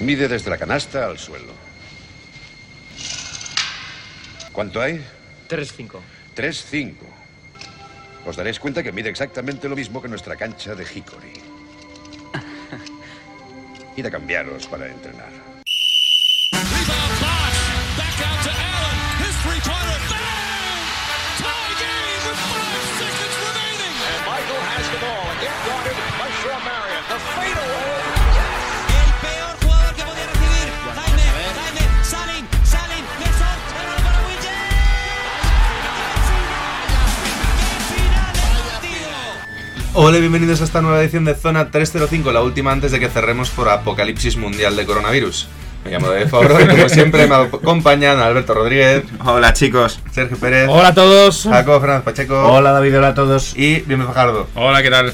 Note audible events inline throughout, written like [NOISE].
Mide desde la canasta al suelo. ¿Cuánto hay? 3-5. 3-5. Os daréis cuenta que mide exactamente lo mismo que nuestra cancha de Hickory. Id a cambiaros para entrenar. Hola y bienvenidos a esta nueva edición de Zona 305, la última antes de que cerremos por apocalipsis mundial de coronavirus. Me llamo David Fabro y como siempre me acompañan Alberto Rodríguez, Hola chicos. Sergio Pérez, Hola a todos. Jacob Fernández Pacheco Hola David, hola a todos. y Bienve Fajardo. Hola, ¿qué tal?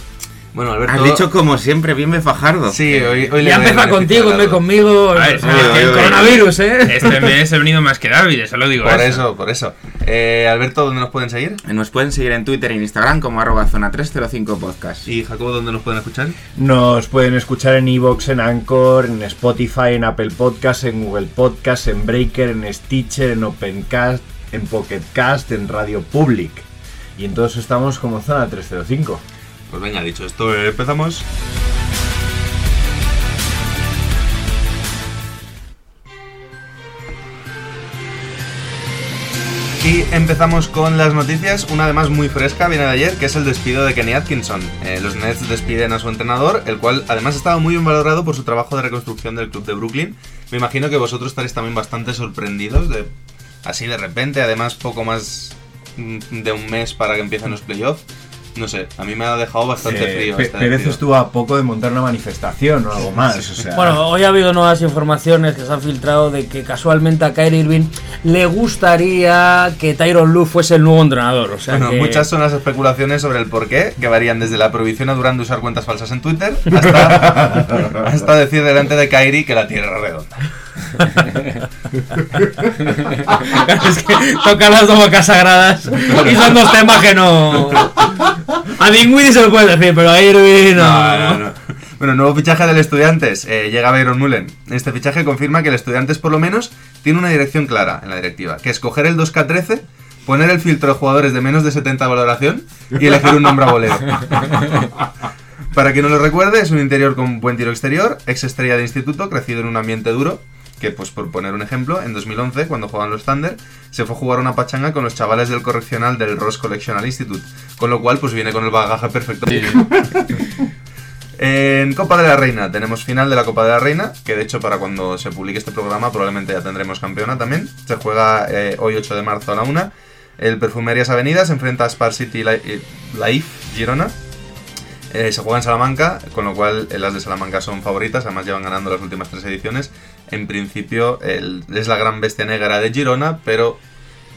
Bueno, Alberto... Has dicho como siempre, bien me fajardo. Sí, hoy, hoy le Ya empieza contigo, en duda. conmigo. A ver, el, coronavirus, ¿eh? Este mes he venido más que David, eso lo digo. Por ¿eh? eso, por eso. Eh, Alberto, ¿dónde nos pueden seguir? Nos pueden seguir en Twitter e Instagram como arroba zona 305 podcast. Y Jacobo, ¿dónde nos pueden escuchar? Nos pueden escuchar en Evox, en Anchor, en Spotify, en Apple Podcast, en Google Podcast, en Breaker, en Stitcher, en Opencast, en Pocketcast, en Radio Public. Y en todos estamos como Zona 305. Pues venga, dicho esto, eh, empezamos. Y empezamos con las noticias, una además muy fresca, viene de ayer, que es el despido de Kenny Atkinson. Eh, los Nets despiden a su entrenador, el cual además estaba muy bien valorado por su trabajo de reconstrucción del club de Brooklyn. Me imagino que vosotros estaréis también bastante sorprendidos de así de repente, además poco más mm, de un mes para que empiecen los playoffs. No sé, a mí me ha dejado bastante Eh, frío. Este Pérez estuvo a poco de montar una manifestación o algo más. O sea, Bueno, hoy ha habido nuevas informaciones que se han filtrado de que casualmente a Kyrie Irving le gustaría que Tyron Lue fuese el nuevo entrenador. O sea Bueno, que- muchas son las especulaciones sobre el porqué, que varían desde la prohibición a Durán de usar cuentas falsas en Twitter hasta, [LAUGHS] hasta decir delante de Kairi que la Tierra es redonda. [LAUGHS] es que tocan las dos bocas sagradas y son dos temas que no. [LAUGHS] A Dingwiddie se lo puedes decir, pero a Irving no. No, no, no. Bueno, nuevo fichaje del Estudiantes. eh, llega Byron Mullen. Este fichaje confirma que el Estudiantes, por lo menos, tiene una dirección clara en la directiva, que es coger el 2K13, poner el filtro de jugadores de menos de 70 valoración y elegir un nombre a voleo. Para quien no lo recuerde, es un interior con buen tiro exterior, ex estrella de instituto, crecido en un ambiente duro, que pues por poner un ejemplo, en 2011, cuando jugaban los Thunder, se fue a jugar una pachanga con los chavales del correccional del Ross Collectional Institute, con lo cual pues viene con el bagaje perfecto. [LAUGHS] En Copa de la Reina tenemos final de la Copa de la Reina, que de hecho para cuando se publique este programa probablemente ya tendremos campeona también. Se juega eh, hoy 8 de marzo a la 1. El Perfumerias Avenida se enfrenta a Spar City Li- eh, Life Girona. Eh, se juega en Salamanca, con lo cual las de Salamanca son favoritas, además llevan ganando las últimas tres ediciones. En principio el- es la gran bestia negra de Girona, pero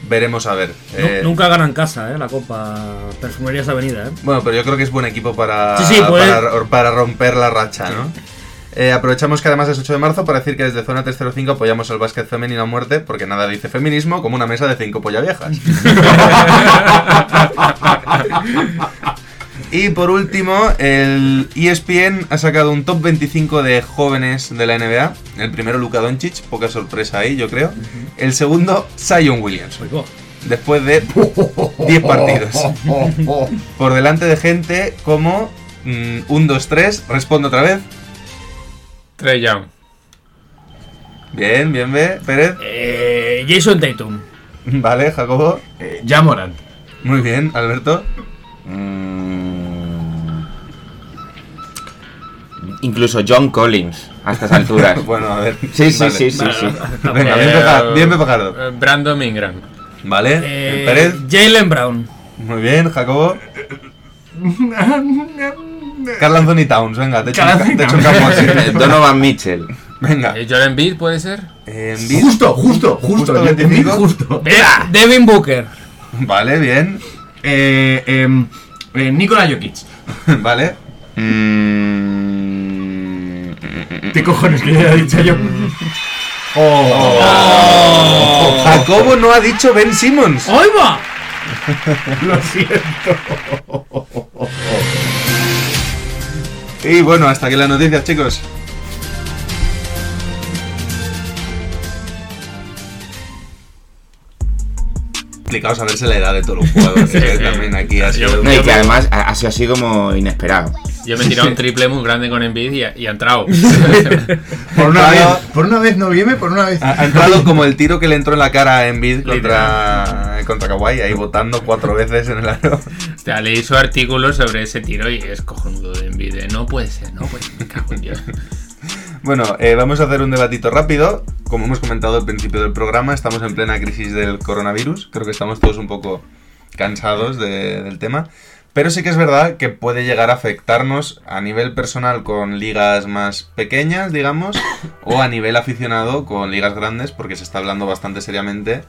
veremos a ver. Eh, Nunca ganan casa, ¿eh? La Copa Perfumerías Avenida, ¿eh? bueno, pero yo creo que es buen equipo para, Sí, sí, puede- para, para romper la racha, ¿no? Eh, aprovechamos que además es 8 de marzo para decir que desde Zona 305 apoyamos el básquet femenino a muerte, porque nada dice feminismo como una mesa de cinco polla viejas. [LAUGHS] [LAUGHS] y por último, el ESPN ha sacado un top 25 de jóvenes de la NBA. El primero, Luka Doncic, poca sorpresa ahí, yo creo. El segundo, Zion Williams, después de 10 partidos [LAUGHS] por delante de gente como 1, 2, 3, respondo otra vez. Trey Young. Bien, bien, ve, Pérez. Eh, Jason Tatum. [LAUGHS] Vale, Jacobo. eh, Jamorant. Muy bien, Alberto. Mm. Incluso John Collins a estas alturas. [LAUGHS] Bueno, a ver. Sí, sí, Vale. sí, sí, sí. Venga, bien, Eh, bien eh, Brandon Ingram. Vale, Eh, Pérez. Jalen Brown. Muy bien, Jacobo. Carl Anthony Towns, venga, te echo un, ca- te echo un campo así. Donovan Mitchell. Venga. Eh, Joel Embiid puede ser. Eh, Embiid. Justo, justo, justo. Justo 25. justo. De- Devin Booker. Vale, bien. Eh, em, eh, Nikola Jokic. [LAUGHS] Vale. Mm. ¿Qué cojones que ya he dicho yo? Oh. Oh. Jacobo no ha dicho Ben Simmons. ¡Hoy va! Lo siento. Y bueno, hasta aquí las noticias, chicos. Explicaos a verse la edad de todos los jugadores. [LAUGHS] también aquí ha sido... Que además así ha como inesperado. Yo me he tirado un [LAUGHS] triple muy grande con Envid y, ha- y ha entrado. [LAUGHS] Por una, vez, por una vez no viene, por una vez. Ha, ha entrado [LAUGHS] como el tiro que le entró en la cara a Embiid contra, contra Kawhi, ahí votando cuatro veces en el aro. Hostia, leí su artículo sobre ese tiro y es cojonudo de Envid. ¿eh? No puede ser, no puede ser. Me cago en Dios. Bueno, eh, vamos a hacer un debatito rápido. Como hemos comentado al principio del programa, estamos en plena crisis del coronavirus. Creo que estamos todos un poco cansados de- del tema. Pero sí que es verdad que puede llegar a afectarnos a nivel personal con ligas más pequeñas, digamos, o a nivel aficionado con ligas grandes, porque se está hablando bastante seriamente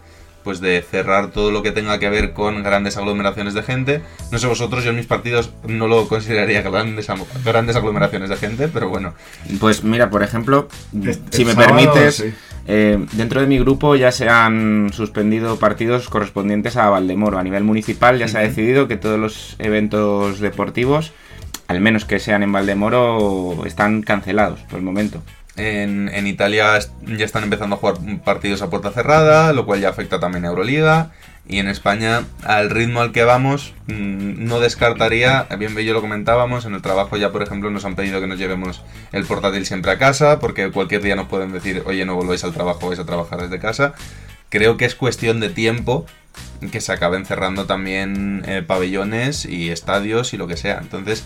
pues de cerrar todo lo que tenga que ver con grandes aglomeraciones de gente. No sé vosotros, yo en mis partidos no lo consideraría grandes, grandes aglomeraciones de gente, pero bueno, Pues mira, por ejemplo, Es- si el me sábado, permites, sí. eh, dentro de mi grupo ya se han suspendido partidos correspondientes a Valdemoro. A nivel municipal ya se ha decidido que todos los eventos deportivos, al menos que sean en Valdemoro, están cancelados por el momento. En, Italia ya están empezando a jugar partidos a puerta cerrada, lo cual ya afecta también a Euroliga. Y en España, al ritmo al que vamos, mm, no descartaría, bien yo lo comentábamos, en el trabajo ya, por ejemplo, nos han pedido que nos llevemos el portátil siempre a casa, porque cualquier día nos pueden decir, oye, no volváis al trabajo, vais a trabajar desde casa. Creo que es cuestión de tiempo que se acaben cerrando también eh, pabellones y estadios y lo que sea. Entonces,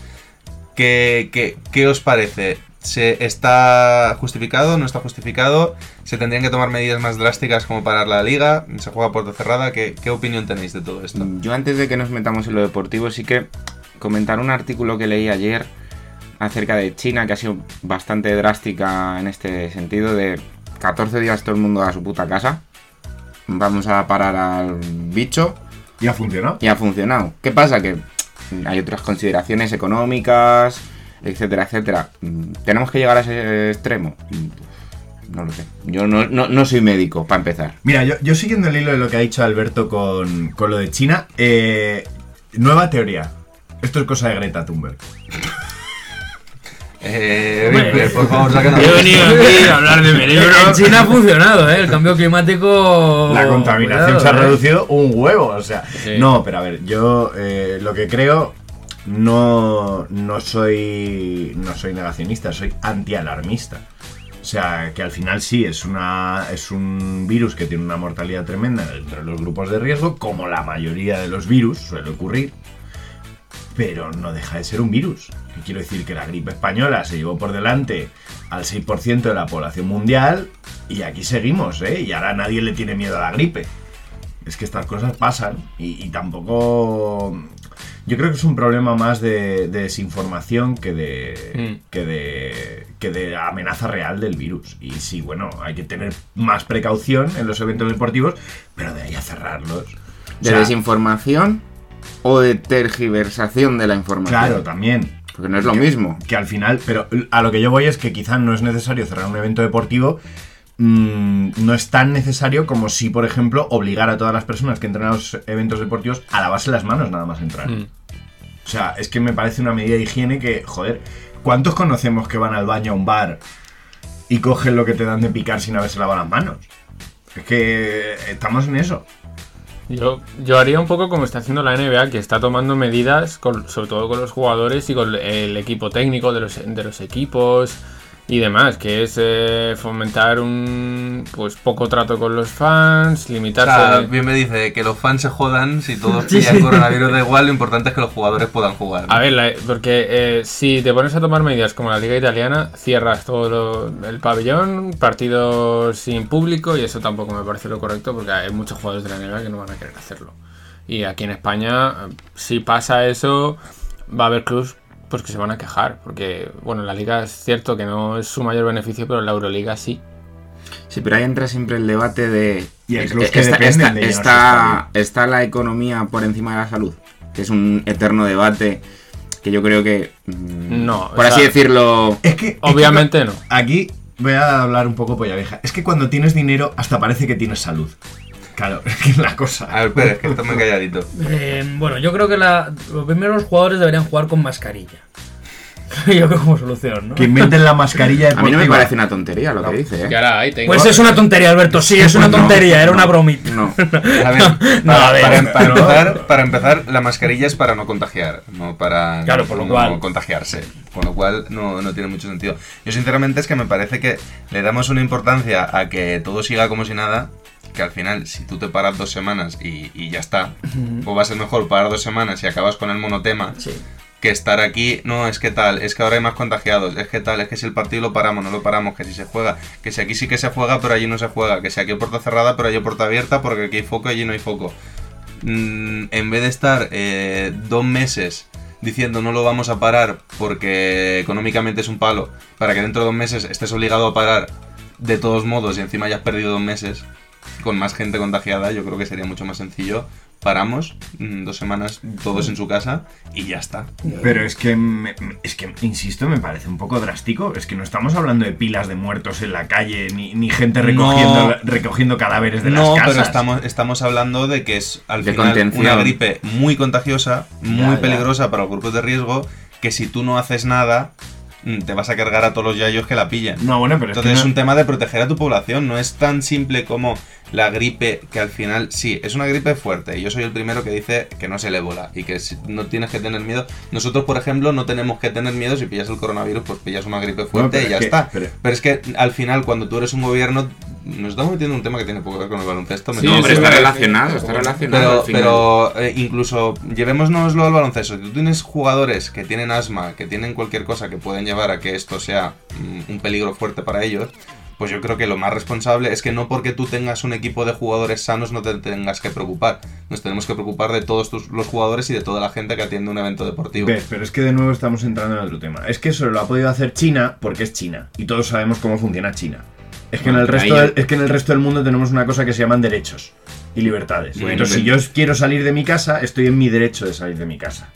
¿Qué, qué, qué os parece? ¿Se está justificado? ¿No está justificado? ¿Se tendrían que tomar medidas más drásticas como parar la liga? ¿Se juega a puerta cerrada? ¿Qué, qué opinión tenéis de todo esto? Yo antes de que nos metamos en lo deportivo, sí que comentar un artículo que leí ayer acerca de China, que ha sido bastante drástica en este sentido, de 14 días todo el mundo a su puta casa. Vamos a parar al bicho Y ha funcionado. y ha funcionado. ¿Qué pasa? Que hay otras consideraciones económicas, etcétera, etcétera. Mm, ¿Tenemos que llegar a ese extremo? Mm, No lo sé. Yo no, no- no soy médico, para empezar. Mira, yo, yo siguiendo el hilo de lo que ha dicho Alberto con, con lo de China, eh, nueva teoría. Esto es cosa de Greta Thunberg. [LAUGHS] Eh, Hombre, por favor, sácanos. Yo he venido aquí a [LAUGHS] hablar de mi libro. En China ha funcionado, ¿eh? El cambio climático. La contaminación Cuidado, se ha ¿eh? reducido un huevo, o sea. Sí. No, pero a ver, yo eh, lo que creo no, no soy no soy negacionista, soy antialarmista. O sea, que al final sí, es, una, es un virus que tiene una mortalidad tremenda entre los grupos de riesgo, como la mayoría de los virus suele ocurrir, pero no deja de ser un virus. Y quiero decir que la gripe española se llevó por delante al 6% de la población mundial y aquí seguimos, ¿eh? Y ahora nadie le tiene miedo a la gripe. Es que estas cosas pasan y tampoco... Yo creo que es un problema más de, de desinformación que de, Mm. que, de, que de amenaza real del virus. Y sí, bueno, hay que tener más precaución en los eventos deportivos, pero de ahí a cerrarlos. O ¿De sea, desinformación o de tergiversación de la información? Claro, también. Porque no es lo que- mismo. Que al final, pero a lo que yo voy es que quizá no es necesario cerrar un evento deportivo. mm, no es tan necesario como si, por ejemplo, obligar a todas las personas que entran a los eventos deportivos a lavarse las manos nada más entrar. Mm. O sea, es que me parece una medida de higiene que, joder, ¿cuántos conocemos que van al baño a un bar y cogen lo que te dan de picar sin haberse lavado las manos? Es que estamos en eso. Yo, yo haría un poco como está haciendo la NBA, que está tomando medidas, sobre todo con los jugadores y con el equipo técnico de los, de los equipos y demás, que es eh, fomentar un pues poco trato con los fans, O limitarse... sea, bien me dice que los fans se jodan, si todos [LAUGHS] pillan coronavirus da igual, lo importante es que los jugadores puedan jugar. A ver, la- porque eh, si te pones a tomar medidas como la liga italiana, cierras todo lo- el pabellón, partidos sin público y eso tampoco me parece lo correcto porque hay muchos jugadores de la NBA que no van a querer hacerlo. Y aquí en España, eh, si pasa eso, va a haber clubs pues que se van a quejar porque bueno, la liga es cierto que no es su mayor beneficio, pero la Euroliga sí. Sí, pero ahí entra siempre el debate de... Y que está, dependen está- de llenarse está- está la economía por encima de la salud, que es un eterno debate que yo creo que... mm, No, Por o así sea- decirlo... Es que. es que Obviamente no. Aquí voy a hablar un poco polla vieja. Es que cuando tienes dinero, hasta parece que tienes salud. Claro, [LAUGHS] es que es la cosa. A ver, es que está muy calladito. Eh, bueno, yo creo que la, lo primero los jugadores deberían jugar con mascarilla. [LAUGHS] Yo creo como solución, ¿no? Que inventen la mascarilla A mí no me parece una tontería lo que dice, ¿eh? ahora ahí tengo. Pues es una tontería, Alberto, sí, es una No, tontería, era no, una bromita. [LAUGHS] No. A ver, No, para, a ver, para- para empezar, para empezar, la mascarilla es para no contagiar, no para Claro, por lo no cual. contagiarse. Con lo cual no, no tiene mucho sentido. Yo sinceramente es que me parece que le damos una importancia a que todo siga como si nada, que al final si tú te paras dos semanas y, y ya está, pues va a ser mejor parar dos semanas y acabas con el monotema. Sí. Que estar aquí, no, es que tal, es que ahora hay más contagiados, es que tal, es que si el partido lo paramos, no lo paramos, que si se juega, que si aquí sí que se juega, pero allí no se juega, que si aquí hay puerta cerrada, pero allí hay puerta abierta, porque aquí hay foco y allí no hay foco. Mm, en vez de estar eh, dos meses diciendo no lo vamos a parar porque económicamente es un palo, para que dentro de dos meses estés obligado a parar de todos modos y encima hayas perdido dos meses con más gente contagiada, yo creo que sería mucho más sencillo. Paramos, mm, dos semanas todos en su casa y ya está. Pero es que, me- es que, insisto, me parece un poco drástico. Es que no estamos hablando de pilas de muertos en la calle, ni, ni gente recogiendo, No. recogiendo cadáveres de no, las casas. pero estamos, estamos hablando de que es al De final contención. una gripe muy contagiosa, muy Ya, ya. peligrosa para los grupos de riesgo, que si tú no haces nada, te vas a cargar a todos los yayos que la pillen. No, bueno, pero es Entonces es un tema de proteger a tu población, no es tan simple como la gripe, que al final sí, es una gripe fuerte. Y yo soy el primero que dice que no es el ébola y que no tienes que tener miedo. Nosotros, por ejemplo, no tenemos que tener miedo si pillas el coronavirus, pues pillas una gripe fuerte y ya es que- está. pero- Pero... es que al final, cuando tú eres un gobierno, nos estamos metiendo en un tema que tiene poco que ver con el baloncesto. Sí, hombre, está relacionado, está relacionado. pero, al final. pero eh, incluso llevémonoslo al baloncesto. Si tú tienes jugadores que tienen asma, que tienen cualquier cosa que pueden llevar a que esto sea mm, un peligro fuerte para ellos, pues yo creo que lo más responsable es que no porque tú tengas un equipo de jugadores sanos no te tengas que preocupar. Nos tenemos que preocupar de todos tus- los jugadores y de toda la gente que atiende un evento deportivo. Ves, pero es que de nuevo estamos entrando en otro tema. Es que eso lo ha podido hacer China porque es China. Y todos sabemos cómo funciona China. Es que, en Bueno, el resto del, es que en el resto del mundo tenemos una cosa que se llaman derechos y libertades. Bueno, Entonces, si yo quiero salir de mi casa, estoy en mi derecho de salir de mi casa.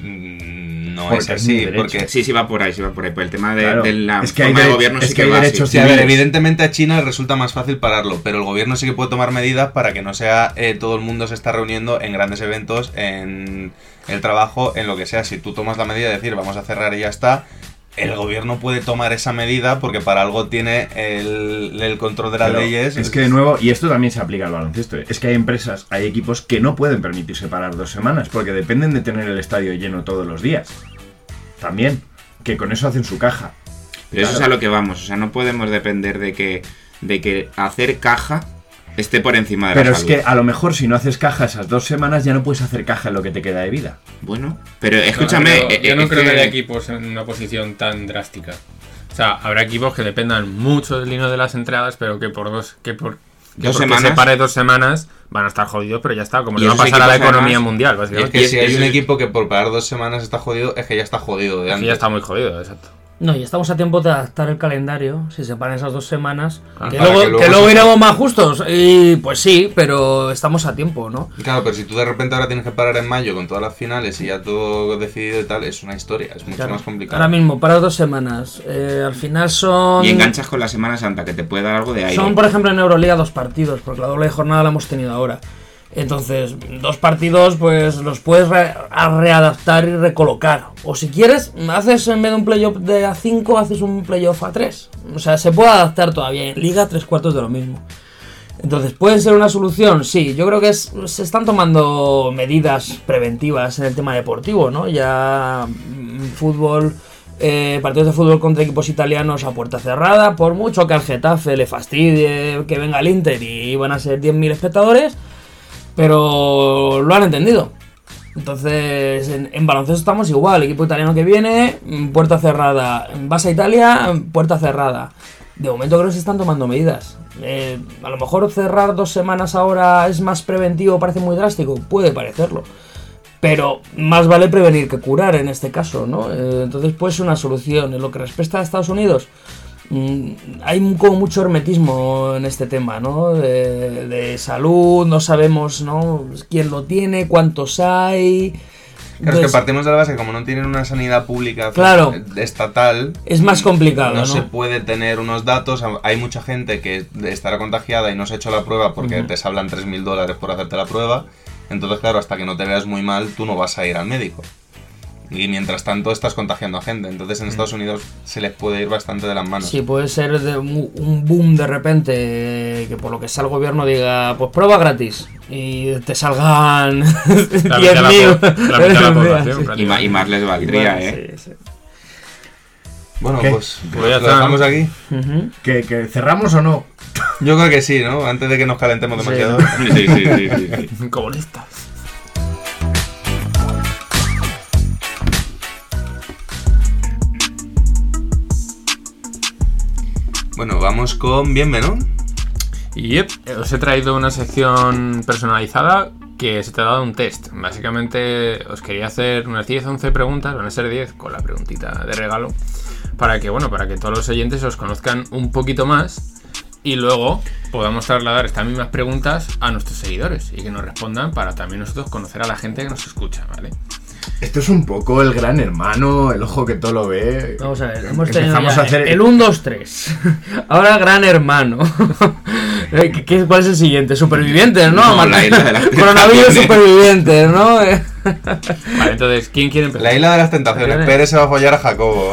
Mm, no Porque es así, porque Sí, sí, va por ahí, sí va por ahí. Por el tema de, Claro. de la Es que hay forma de gobierno es sí que hay va así. derechos Sí, a ver, evidentemente a China le resulta más fácil pararlo, pero el gobierno sí que puede tomar medidas para que no sea eh, todo el mundo se está reuniendo en grandes eventos, en el trabajo, en lo que sea. Si tú tomas la medida de decir vamos a cerrar y ya está, el gobierno puede tomar esa medida porque para algo tiene el, el control de las Pero leyes. Es que de nuevo, y esto también se aplica al baloncesto, es que hay empresas, hay equipos que no pueden permitirse parar dos semanas porque dependen de tener el estadio lleno todos los días. También, que con eso hacen su caja. Pero eso es a lo que vamos. O sea, no podemos depender de que, de que hacer caja esté por encima de Pero la es salud. que a lo mejor si no haces caja esas dos semanas ya no puedes hacer caja en lo que te queda de vida. Bueno, pero escúchame. No, eh, yo no es creo que que- haya equipos en una posición tan drástica. O sea, habrá equipos que dependan mucho del lino de las entradas, pero que por dos, que por que Dos porque semanas. se pare dos semanas van a estar jodidos, pero ya está, como le va a pasar a la economía además, mundial, Y es básicamente. que es- si hay es- un equipo que por parar dos semanas está jodido, es que ya está jodido de Es que antes. ya está muy jodido, exacto. No, y estamos a tiempo de adaptar el calendario, si se paran esas dos semanas. Ah, que, luego, que luego que luego se- iremos más justos. Y pues sí, pero estamos a tiempo, ¿no? Claro, pero si tú de repente ahora tienes que parar en mayo con todas las finales y ya todo decidido y tal, es una historia, es mucho Claro. más complicado. Ahora mismo, para dos semanas. Eh, al final son. Y enganchas con la Semana Santa, que te puede dar algo de aire. Son, por ejemplo, en Euroliga dos partidos, porque la doble jornada la hemos tenido ahora. Entonces, dos partidos, pues los puedes readaptar y recolocar. O si quieres, haces en vez de un playoff de A5, haces un playoff A3. O sea, se puede adaptar todavía. En Liga, tres cuartos de lo mismo. Entonces, ¿puede ser una solución? Sí, yo creo que se están tomando medidas preventivas en el tema deportivo, ¿no? Ya mm, fútbol, eh, partidos de fútbol contra equipos italianos a puerta cerrada, por mucho que al Getafe le fastidie que venga el Inter y van a ser 10.000 espectadores, pero lo han entendido. Entonces, en, baloncesto estamos igual, equipo italiano que viene, mm, puerta cerrada, vas a Italia, puerta cerrada. De momento creo que se están tomando medidas. Eh, a lo mejor cerrar dos semanas ahora es más preventivo, parece muy drástico, puede parecerlo. Pero más vale prevenir que curar en este caso, ¿no? Eh, entonces puede ser una solución. En lo que respecta a Estados Unidos, mm, hay un- como mucho hermetismo en este tema, ¿no? De, de salud, no sabemos, ¿no? Quién lo tiene, cuántos hay. Claro, es que Entonces, partimos de la base que como no tienen una sanidad pública Claro. estatal, Es más complicado, no, ¿no? se puede tener unos datos. Hay mucha gente que estará contagiada y no se ha hecho la prueba porque te salvan 3.000 dólares por hacerte la prueba. Entonces, claro, hasta que no te veas muy mal, tú no vas a ir al médico. Y mientras tanto estás contagiando a gente. Entonces en Estados Unidos se les puede ir bastante de las manos. Sí, puede ser de un boom de repente eh, que por lo que sea el gobierno diga, pues prueba gratis y te salgan [LAUGHS] La mitad de la 10.000. po- la mitad de la [LAUGHS] población, Sí. Y, y más les valdría, Bueno, ¿eh? sí, sí. Bueno, ¿Qué? pues, Pues ya lo está, dejamos aquí. ¿Que, que cerramos o no? Yo creo que sí, ¿no? Antes de que nos calentemos Sí. demasiado. Sí, sí, sí, sí, sí. [LAUGHS] Comunistas. Bueno, vamos con Bienve, ¿no? Y yep, os he traído una sección personalizada que se te ha dado un test. Básicamente os quería hacer unas 10 11 preguntas, van a ser 10 con la preguntita de regalo, para que bueno, para que todos los oyentes os conozcan un poquito más y luego podamos trasladar estas mismas preguntas a nuestros seguidores y que nos respondan para también nosotros conocer a la gente que nos escucha, ¿vale? Esto es un poco el gran hermano, el ojo que todo lo ve. Vamos a ver, hemos tenido ya a hacer el 1, 2, 3. Ahora Gran Hermano. [LAUGHS] ¿Qué- qué- ¿Cuál es el siguiente? Supervivientes, ¿no? No, la isla de las [LAUGHS] Coronavirus supervivientes, ¿no? [LAUGHS] Vale, entonces, ¿quién quiere empezar? La isla de las tentaciones. Pérez se va a follar a Jacobo.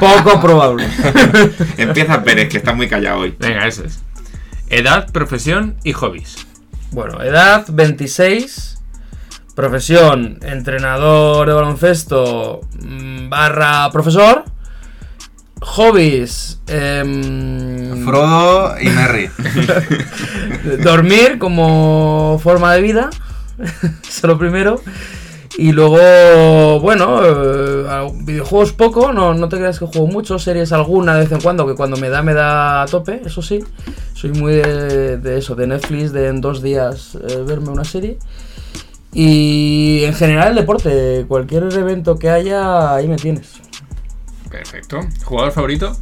Poco probable. Empieza Pérez, que está muy callado hoy. Venga, ese es. Edad, profesión y hobbies. Bueno, edad 26. Profesión, entrenador de baloncesto mm, barra profesor. Hobbies, em, Frodo y Merry. [LAUGHS] dormir como forma de vida. [LAUGHS] Eso es lo primero. Y luego, bueno, eh, videojuegos poco, no, no te creas que juego mucho, series alguna de vez en cuando, que cuando me da, me da a tope, eso sí. Soy muy de, de eso, de Netflix, de en dos días eh, verme una serie. Y en general el deporte, cualquier evento que haya, ahí me tienes. Perfecto. ¿Jugador favorito?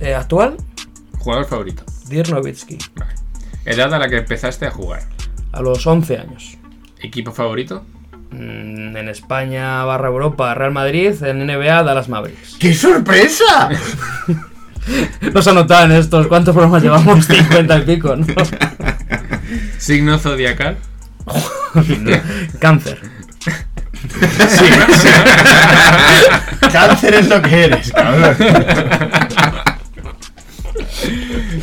Eh, actual, Jugador favorito. Dirk Nowitzki, Vale. Edad a la que empezaste a jugar. a los 11 años. Equipo favorito. Mm, En España barra Europa, Real Madrid, en NBA, Dallas Mavericks. ¡Qué sorpresa! [LAUGHS] Nos anotaban estos, ¿cuántos programas llevamos? [LAUGHS] 50 y pico, ¿no? Signo zodiacal. [LAUGHS] Cáncer. Cáncer es lo que eres, cabrón.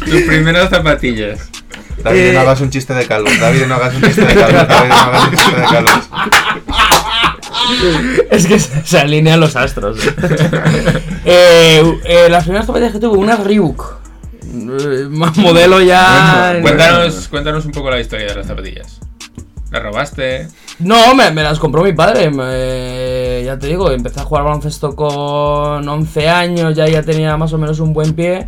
Tus primeras zapatillas. David, Eh. no hagas un chiste de calvos. David, no hagas un chiste de calvos. David, no hagas un chiste de calvos. Es que se, se alinean los astros. eh, eh, las primeras zapatillas que tuve, una Reebok. Eh, más modelo ya. Cuéntanos, cuéntanos un poco la historia de las zapatillas. ¿Las robaste? No, me, me las compró mi padre. me- ya te digo, empecé a jugar baloncesto con 11 años, ya ya tenía más o menos un buen pie.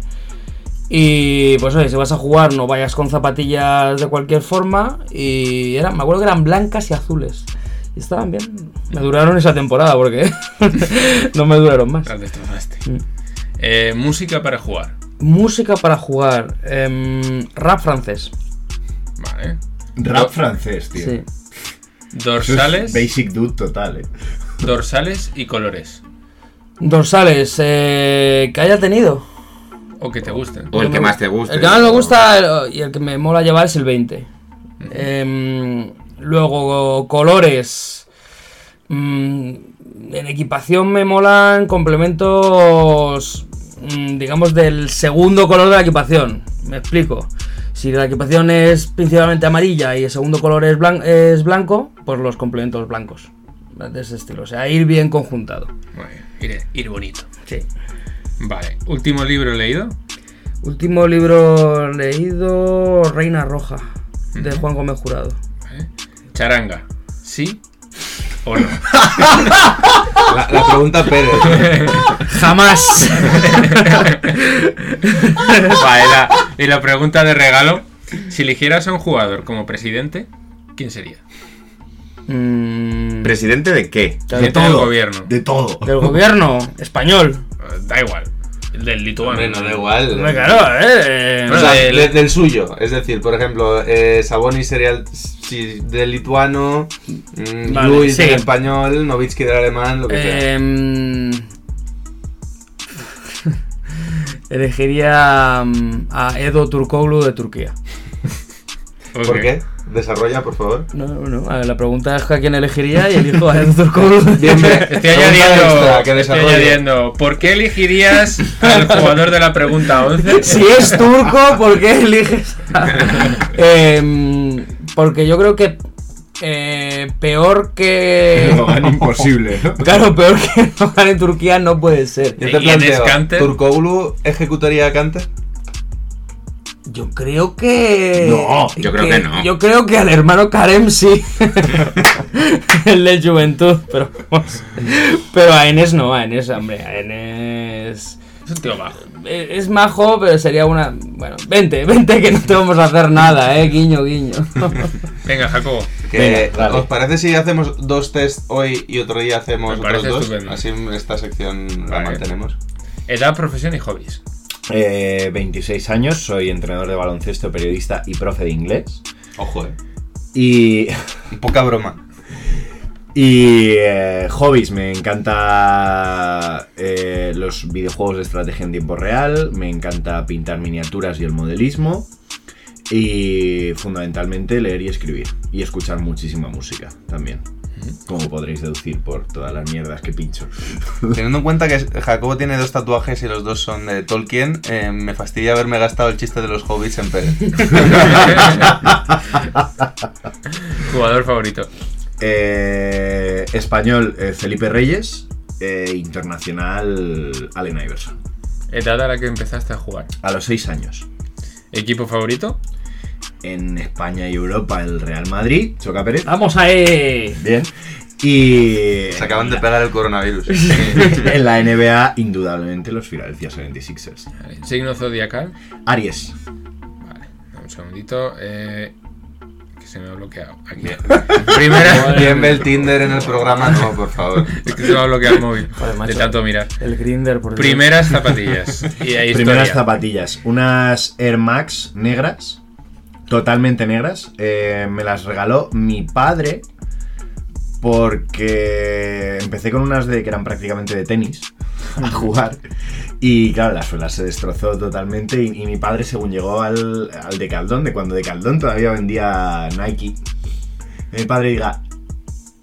Y pues oye, si vas a jugar no vayas con zapatillas de cualquier forma. Y eran, me acuerdo que eran blancas y azules. Y estaban bien. Me duraron esa temporada porque [LAUGHS] no me duraron más. Las destrozaste. Mm. Eh, música para jugar. Música para jugar. em, rap francés. Vale. Rap francés, tío. Sí. Eso es Dorsales. Basic dude total, eh. Dorsales y colores. Dorsales eh, que haya tenido. O que te gusten. O el que más te guste. El que más me gusta el- y el que me mola llevar es el 20. Em, luego, colores. Mm, en equipación me molan complementos, mm, digamos, del segundo color de la equipación. Me explico. Si la equipación es principalmente amarilla y el segundo color es, blan- es blanco, pues los complementos blancos. De ese estilo. O sea, ir bien conjuntado. Bien. Ir, ir bonito. Sí. Vale. Último libro leído. Último libro leído, Reina Roja, de Juan Gómez Jurado. Vale. Charanga. ¿Sí o no? [LAUGHS] La, la pregunta Pérez. Jamás. Vale, la- y la pregunta de regalo. Si eligieras a un jugador como presidente, ¿quién sería? Mm, ¿Presidente de qué? Presidente del gobierno. De todo. del gobierno español. Eh, Da igual. El del lituano. Hombre, no da igual. Hombre, claro, eh. O sea, del- de- del suyo. Es decir, por ejemplo, eh, Sabonis sería el, si, del lituano, mm, Vale, Luis sí. del español, Novitsky del alemán, lo que sea. Em, [LAUGHS] elegiría mm, a Edo Turkoglu de Turquía. ¿Por qué? Desarrolla, por favor. No, no, a ver, la pregunta es a quién elegiría y elijo a Turco. [LAUGHS] Bien, bien. Estoy añadiendo, que estoy añadiendo, ¿por qué elegirías al jugador de la pregunta 11? [LAUGHS] Si es turco, ¿por qué eliges? a- Em, porque yo creo que eh, peor que. Logan imposible, ¿no? [LAUGHS] Claro, peor que [LAUGHS] Logan en Turquía no puede ser. Yo te ¿Y en planteo? ¿Turkoglu ejecutaría a Kante? Yo creo que. No, yo creo que no. Yo creo que al hermano Karem sí. [LAUGHS] El de Juventud, pero vamos. Pero a Enes no, a Enes, hombre, a Enes. Es un tío bajo. eh, Es majo, pero sería una. Bueno, vente, [LAUGHS] vente que no te vamos a hacer nada, eh, guiño, guiño. [LAUGHS] Venga, Jacobo. Que, Venga, dale. ¿Os parece si hacemos dos test hoy y otro día hacemos otros dos? estupendo. Así esta sección la mantenemos. Edad, profesión y hobbies. Eh, 26 años, soy entrenador de baloncesto, periodista y profe de inglés. Ojo, eh. Y, Poca broma. Y eh, hobbies, me encanta eh, los videojuegos de estrategia en tiempo real, me encanta pintar miniaturas y el modelismo. Y fundamentalmente leer y escribir. Y escuchar muchísima música también. Como podréis deducir por todas las mierdas que pincho. [LAUGHS] Teniendo en cuenta que Jacobo tiene dos tatuajes y los dos son de Tolkien, eh, me fastidia haberme gastado el chiste de los hobbits en Pérez. [LAUGHS] [LAUGHS] Jugador favorito. Eh, español, eh, Felipe Reyes. eh, internacional, Allen Iverson. Edad a la que empezaste a jugar. A los 6 años. Equipo favorito. En España y Europa, el Real Madrid. Choca Pérez. ¡Vamos ahí! Bien. Y. Se acaban de pegar el coronavirus. [LAUGHS] en la NBA, indudablemente, los Philadelphia 76ers. Vale. Signo zodiacal. Aries. Vale. Un segundito. Eh, que se me ha bloqueado. Aquí. [LAUGHS] Primera. Bien ve el Tinder en el [LAUGHS] programa, no, por favor. Es que se me ha bloqueado el móvil. Joder, de tanto mirar. El Grinder, por Dios. Primeras [LAUGHS] zapatillas. Y ahí Primeras historia. zapatillas. Unas Air Max negras. Totalmente negras. eh, me las regaló mi padre. Porque empecé con unas de que eran prácticamente de tenis a jugar. Y claro, la suela se destrozó totalmente. Y, mi padre, según llegó al, al Decaldón, de cuando Decaldón todavía vendía Nike, mi padre diga: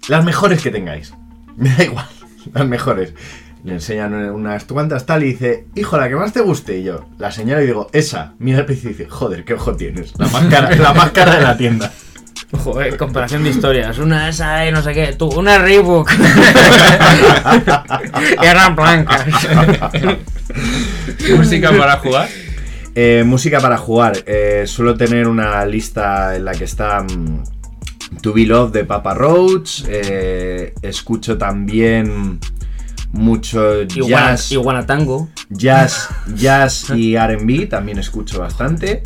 Las mejores que tengáis. [LAUGHS] Me da igual, las mejores. Le enseñan unas cuantas tal y dice, hijo, la que más te guste. Y yo la señalo y digo, esa. Mira el precio y dice, joder, qué ojo tienes. La más cara, la más cara de la tienda. Joder, comparación de historias. Una esa y no sé qué. Tú, una Reebok. [LAUGHS] Eran blancas. [LAUGHS] Música para jugar. Eh, música para jugar. Eh, suelo tener una lista en la que está mm, To Be Love de Papa Roach. eh, escucho también mucho Iguana, jazz, Iguana Tango. jazz, jazz y R&B. También escucho bastante.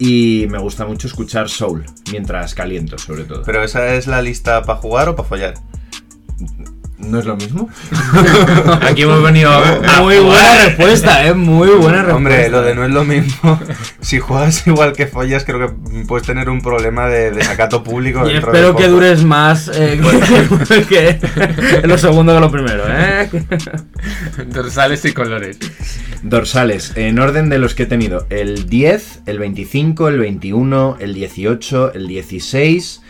Y me gusta mucho escuchar soul mientras caliento, sobre todo. ¿Pero esa es la lista para jugar o para follar? ¿No es lo mismo? [LAUGHS] Aquí hemos venido a Muy buena respuesta, eh. Muy buena respuesta. Hombre, lo de no es lo mismo. [LAUGHS] Si juegas igual que follas, creo que puedes tener un problema de desacato público. Y dentro de espero que dures más eh, [LAUGHS] que, que lo segundo que lo primero, ¿eh? dorsales y colores. Dorsales, en orden de los que he tenido. El 10, el 25, el 21, el 18, el 16,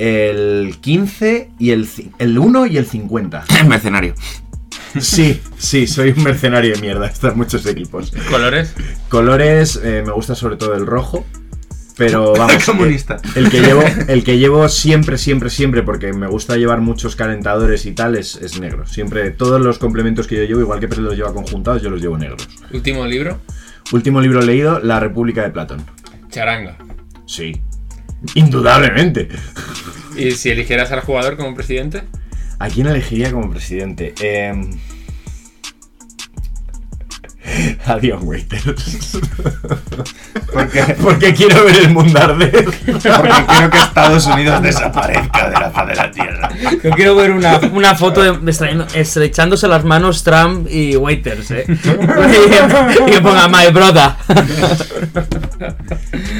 el 15 y el, el 1 y el 50. Mercenario. Sí, sí, soy un mercenario de mierda. [LAUGHS] Están muchos equipos. Colores. Colores, eh, me gusta sobre todo el rojo. Pero [LAUGHS] vamos. Comunista. eh, El que llevo, el que llevo siempre, siempre, siempre, porque me gusta llevar muchos calentadores y tal, es, es negro. Siempre, todos los complementos que yo llevo, igual que Pérez los lleva conjuntados, yo los llevo negros. Último libro. Último libro leído, La República de Platón. Charanga. Sí. Indudablemente. Y si eligieras al jugador como presidente. ¿A quién elegiría como presidente? Em, A Dion Waiters. Porque quiero ver el mundo arder. Porque quiero que Estados Unidos desaparezca de la faz de la tierra. Yo quiero ver una, una foto de, de extrañando- estrechándose las manos Trump y Waiters, ¿eh? [LAUGHS] [LAUGHS] y, que ponga My Brother.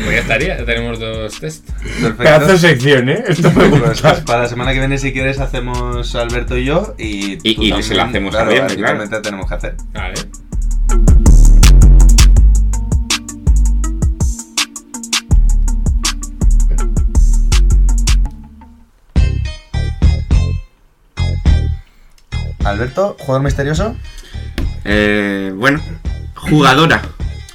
Pues ya estaría, ya tenemos dos test. Perfecto. sección, ¿eh? Esto me Pues, gusta. pues, para la semana que viene, si quieres, hacemos Alberto y yo. Y, Y- tú y también, se la hacemos claro, también te tenemos que hacer. Vale. Alberto, jugador misterioso. Eh, bueno, jugadora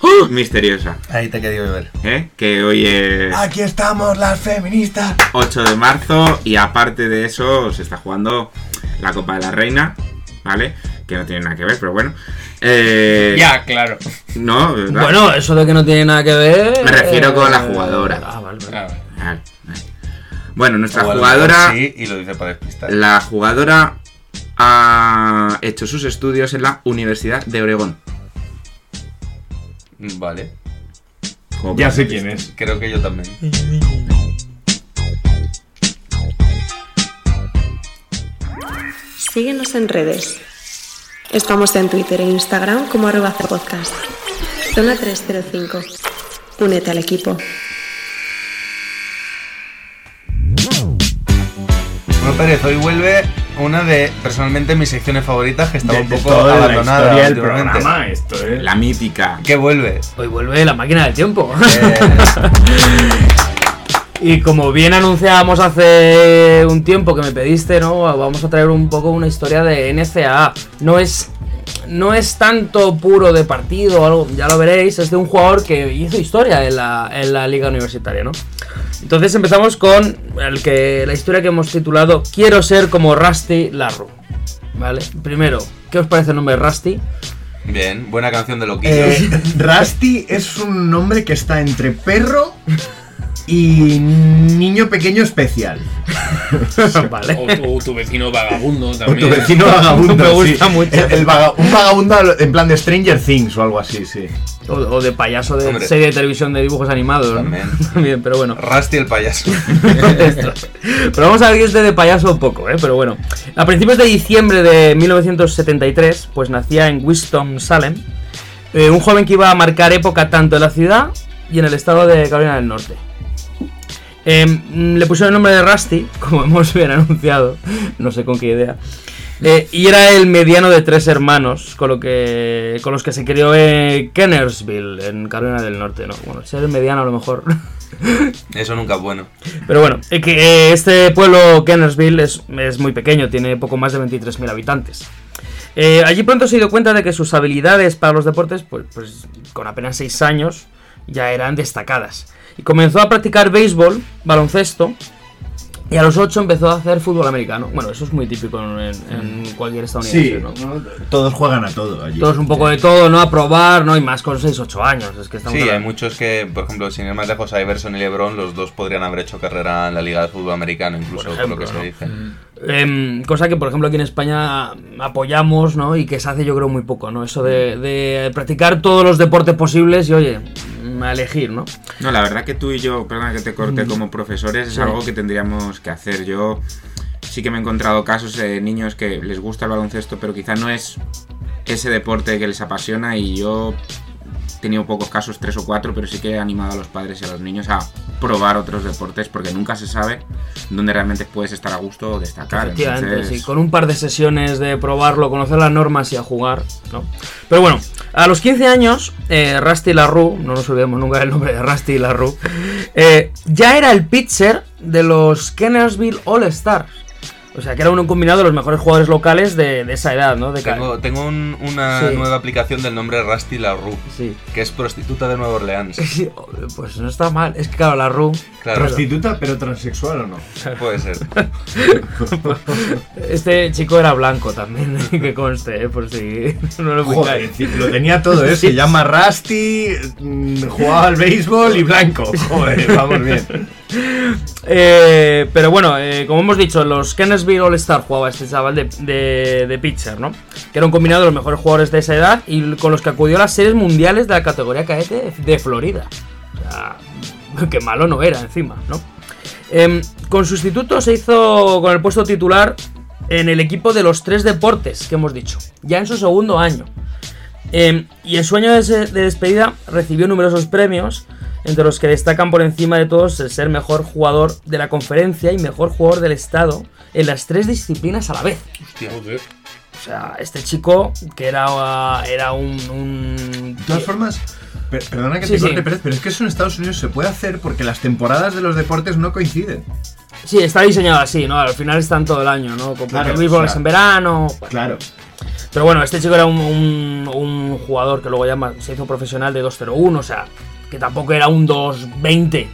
¡Oh! misteriosa, Ahí te he querido ver. ¿eh? Que hoy es Aquí estamos las feministas. 8 de marzo y aparte de eso se está jugando la Copa de la Reina, ¿vale? Que no tiene nada que ver, pero bueno. Eh, Ya, claro. No, ¿verdad? Bueno, eso de que no tiene nada que ver. Me refiero con la jugadora. Ah, vale, vale. Claro. Vale, vale. Bueno, nuestra jugadora... Sí, y lo dice para despistar. La jugadora ha hecho sus estudios en la Universidad de Oregón. Vale. Como Ya sé quién es. Creo que yo también. Síguenos en redes. Estamos en Twitter e Instagram como arroba podcast. Zona 305. Únete al equipo. Bueno, Pérez, hoy vuelve una de, personalmente, mis secciones favoritas que estaba De, un de poco la abandonada historia del programa, esto, ¿eh? La mítica. ¿Qué vuelve? Hoy vuelve la máquina del tiempo. Eh, [LAUGHS] Y como bien anunciábamos hace un tiempo que me pediste, ¿no? Vamos a traer un poco una historia de NCAA. No es. No es tanto puro de partido o algo, ya lo veréis, es de un jugador que hizo historia en la, en la liga universitaria, ¿no? Entonces empezamos con el que, la historia que hemos titulado Quiero ser como Rusty Larru. ¿Vale? Primero, ¿qué os parece el nombre Rusty? bien, buena canción de Loquillos. Eh, [LAUGHS] Rusty es un nombre que está entre perro y niño pequeño especial. [LAUGHS] vale. O tu, tu vecino vagabundo O también. tu vecino vagabundo. [LAUGHS] Me gusta sí. mucho. El- el vaga- un vagabundo en plan de Stranger Things o algo así, sí. O, o de payaso de Hombre. serie de televisión de dibujos animados. ¿no? También. [LAUGHS] También, pero bueno. Rusty el payaso. Pero vamos a ver que este de payaso un poco, ¿eh? Pero bueno. A principios de diciembre de 1973, pues nacía en Winston-Salem eh, un joven que iba a marcar época tanto en la ciudad y en el estado de Carolina del Norte. Eh, mm, le pusieron el nombre de Rusty, [LAUGHS] como hemos bien anunciado, no sé con qué idea. Eh, y era el mediano de tres hermanos, con, lo que, con los que se crió en Kennersville, en Carolina del Norte. ¿no? Bueno, ser el mediano a lo mejor. [LAUGHS] Eso nunca es bueno. Pero bueno, es que eh, este pueblo, Kennersville, es, es muy pequeño, tiene poco más de 23.000 habitantes. Eh, allí pronto se dio cuenta de que sus habilidades para los deportes, pues, pues con apenas 6 años, ya eran destacadas. Y comenzó a practicar béisbol, baloncesto, y a los 8 empezó a hacer fútbol americano. Bueno, eso es muy típico en, en cualquier estadounidense, Sí, ¿no? ¿no? todos juegan a todo allí. Todos un poco de todo, ¿no? A probar, ¿no? Y más con 6-8 años. Es que estamos Sí, hay hablando- muchos que, por ejemplo, sin ir más lejos, Iverson y LeBron, los dos podrían haber hecho carrera en la Liga de Fútbol Americano, incluso, Por por, lo que ejemplo, se ¿no? dice. Em, cosa que, por ejemplo, aquí en España apoyamos, ¿no? Y que se hace, yo creo, muy poco, ¿no? Eso de, de practicar todos los deportes posibles y, oye, mm, a elegir, ¿no? No, la verdad que tú y yo, perdona que te corte, Mm. como profesores, es Sí. algo que tendríamos que hacer. Yo sí que me he encontrado casos de niños que les gusta el baloncesto, pero quizá no es ese deporte que les apasiona y yo tenido pocos casos, tres o cuatro, pero sí que he animado a los padres y a los niños a probar otros deportes porque nunca se sabe dónde realmente puedes estar a gusto o destacar. Efectivamente, Entonces, sí, con un par de sesiones de probarlo, conocer las normas y a jugar, ¿no? Pero bueno, a los 15 años, eh, Rusty LaRue, no nos olvidemos nunca del nombre de Rusty LaRue, eh, ya era el pitcher de los Kennersville All Stars. O sea, que era uno combinado de los mejores jugadores locales de, de esa edad, ¿no? De Tengo, tengo un- una Sí. nueva aplicación del nombre Rusty LaRue, Sí. que es prostituta de Nueva Orleans. [LAUGHS] Sí, Pues no está mal. Es que claro, la Ru. Claro, ¿Prostituta pero transexual o no? [LAUGHS] puede ser. [LAUGHS] Este chico era blanco también, que conste, eh, por si no lo Joder, lo tenía todo, ¿eh? Se llama Rusty, mm, jugaba al béisbol y blanco. Joder, vamos bien. Eh, pero bueno, eh, como hemos dicho, los Kennersville All Star jugaba este chaval de, pitcher, ¿no? Que era un combinado de los mejores jugadores de esa edad y con los que acudió a las series mundiales de la categoría cadete de Florida. O sea, [LAUGHS] que malo no era encima, ¿no? Em, con sustituto se hizo con el puesto titular en el equipo de los tres deportes que hemos dicho, ya en su segundo año. Em, y en su año de despedida recibió numerosos premios, entre los que destacan por encima de todos el ser mejor jugador de la conferencia y mejor jugador del estado en las tres disciplinas a la vez. Joder. O sea, este chico que era, era un... un- De todas formas, per- perdona que Sí, te sí. corte, Pérez, pero es que eso en Estados Unidos se puede hacer porque las temporadas de los deportes no coinciden. Sí, está diseñado así, ¿no? Al final están todo el año, ¿no? Como Claro, el béisbol o sea, es en verano. bueno. Claro. Pero bueno, este chico era un, un- un jugador que luego ya se hizo profesional de 2.01, o sea, tampoco era un 2.20,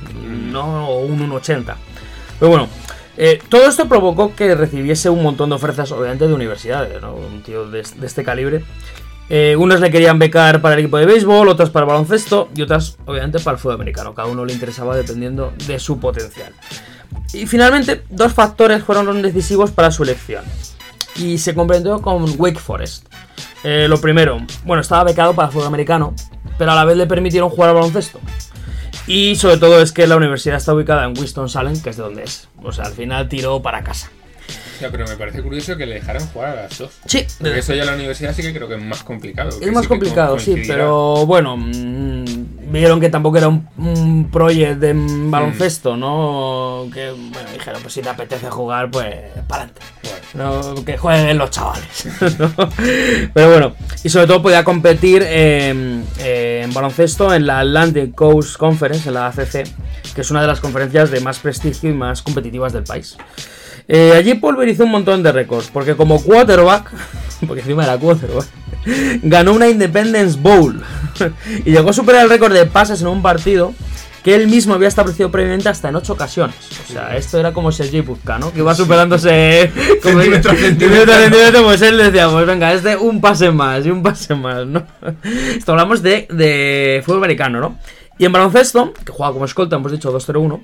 ¿no? O un 1.80. Pero bueno, eh, todo esto provocó que recibiese un montón de ofertas, obviamente, de universidades, ¿no? Un tío de, este calibre. Eh, unos le querían becar para el equipo de béisbol, otras para el baloncesto y otras, obviamente, para el fútbol americano. Cada uno le interesaba dependiendo de su potencial. Y finalmente, dos factores fueron decisivos para su elección. Y se comprendió con Wake Forest. Eh, lo primero, bueno, estaba becado para el fútbol americano, pero a la vez le permitieron jugar al baloncesto. Y sobre todo es que la universidad está ubicada en Winston-Salem, que es de donde es. O sea, al final tiró para casa. Sea, pero me parece curioso que le dejaran jugar a las dos. Sí. Porque eso ya la universidad sí que creo que es más complicado. Es más sí complicado, sí, pero bueno, mm, vieron que tampoco era un, un project de baloncesto, ¿no? Que, bueno, dijeron, pues si te apetece jugar, pues para adelante. No, que jueguen los chavales. [LAUGHS] [LAUGHS] Pero bueno, y sobre todo podía competir eh, eh, en baloncesto en la Atlantic Coast Conference, en la ACC, que es una de las conferencias de más prestigio y más competitivas del país. Eh, allí pulverizó un montón de récords, porque como quarterback, [LAUGHS] porque encima era quarterback, ganó una Independence Bowl [LAUGHS] y llegó a superar el récord de pases en un partido que él mismo había establecido previamente hasta en ocho ocasiones. O sea, esto era como Sergi Puzka, ¿no? Que iba superándose como [LAUGHS] Centímetro centímetro centímetro, pues él decía, pues venga, este un pase más y un pase más, ¿no? [LAUGHS] Esto hablamos de, de fútbol americano, ¿no? Y en baloncesto, que juega como escolta, hemos dicho 2-0-1,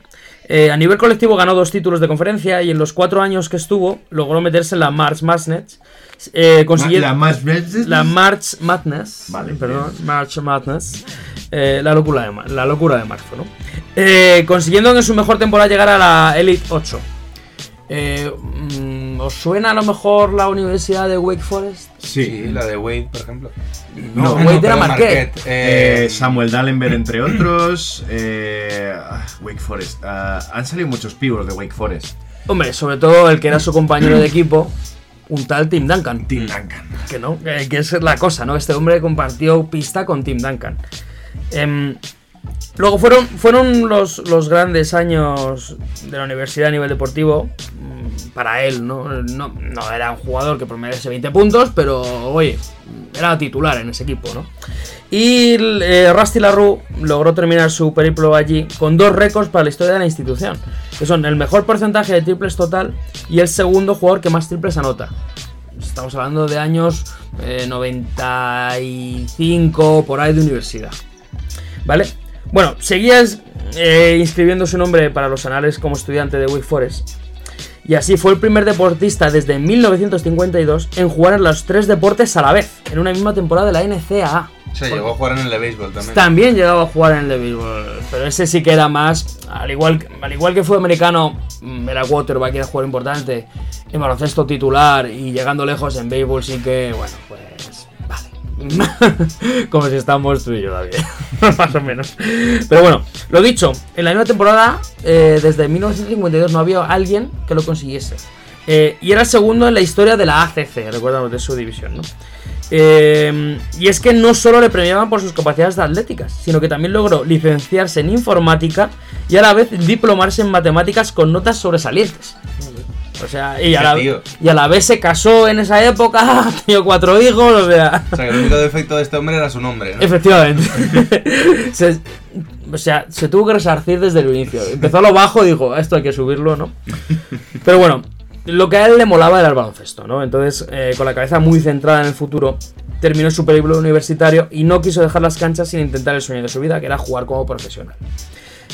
eh, a nivel colectivo ganó dos títulos de conferencia y en los cuatro años que estuvo logró meterse en la March Madness. Eh, consiguiendo- La más veces. la March Madness. Vale, perdón. March Madness. Eh, la, locura de, la locura de marzo, ¿no? Eh, consiguiendo en su mejor temporada llegar a la Elite 8. Eh, mm, ¿Os suena a lo mejor la Universidad de Wake Forest? Sí, Sí. la de Wade, por ejemplo. No, No, Wade era perdón, Marquette. Eh, Eh, Samuel Dallenberg, entre otros. eh, ah, Wake Forest. Ah, han salido muchos pibos de Wake Forest. Hombre, sobre todo el que era su compañero de equipo, un tal Tim Duncan. Tim Duncan. Que no, que, que es la cosa, ¿no? Este hombre compartió pista con Tim Duncan. Em, luego fueron, fueron los, los grandes años de la universidad a nivel deportivo mm, para él, ¿no? No, era un jugador que promediase 20 puntos, pero oye, era titular en ese equipo, ¿no? Y eh, Rusty LaRue logró terminar su periplo allí con dos récords para la historia de la institución, que son el mejor porcentaje de triples total y el segundo jugador que más triples anota. Estamos hablando de años eh, 95 por ahí de universidad. ¿Vale? Bueno, seguías eh, inscribiendo su nombre para los anales como estudiante de Wake Forest. Y así fue el primer deportista desde 1952 en jugar en los tres deportes a la vez, en una misma temporada de la NCAA. se llegó a jugar en el de béisbol también. También llegaba a jugar en el de béisbol, pero ese sí que era más, al igual, al igual que fue americano, mm, era quarterback, era jugador importante, en baloncesto titular y llegando lejos en béisbol sí que, bueno, pues vale. [LAUGHS] Como si estamos tú y yo, David, [LAUGHS] más o menos. Pero bueno, lo dicho, en la misma temporada, eh, desde 1952 no había alguien que lo consiguiese. Eh, y era el segundo en la historia de la ACC, recuérdamos de su división, ¿no? Eh, y es que no solo le premiaban por sus capacidades atléticas, sino que también logró licenciarse en informática y a la vez diplomarse en matemáticas con notas sobresalientes. O sea, y a, la, y a la vez se casó en esa época, [LAUGHS] tenía cuatro hijos, o sea. O sea, que el único defecto de este hombre era su nombre, ¿no? Efectivamente. [LAUGHS] se, o sea, se tuvo que resarcir desde el inicio. Empezó a lo bajo y dijo, esto hay que subirlo, ¿no? [LAUGHS] Pero bueno, lo que a él le molaba era el baloncesto, ¿no? Entonces, eh, con la cabeza muy centrada en el futuro, terminó su periplo universitario y no quiso dejar las canchas sin intentar el sueño de su vida, que era jugar como profesional.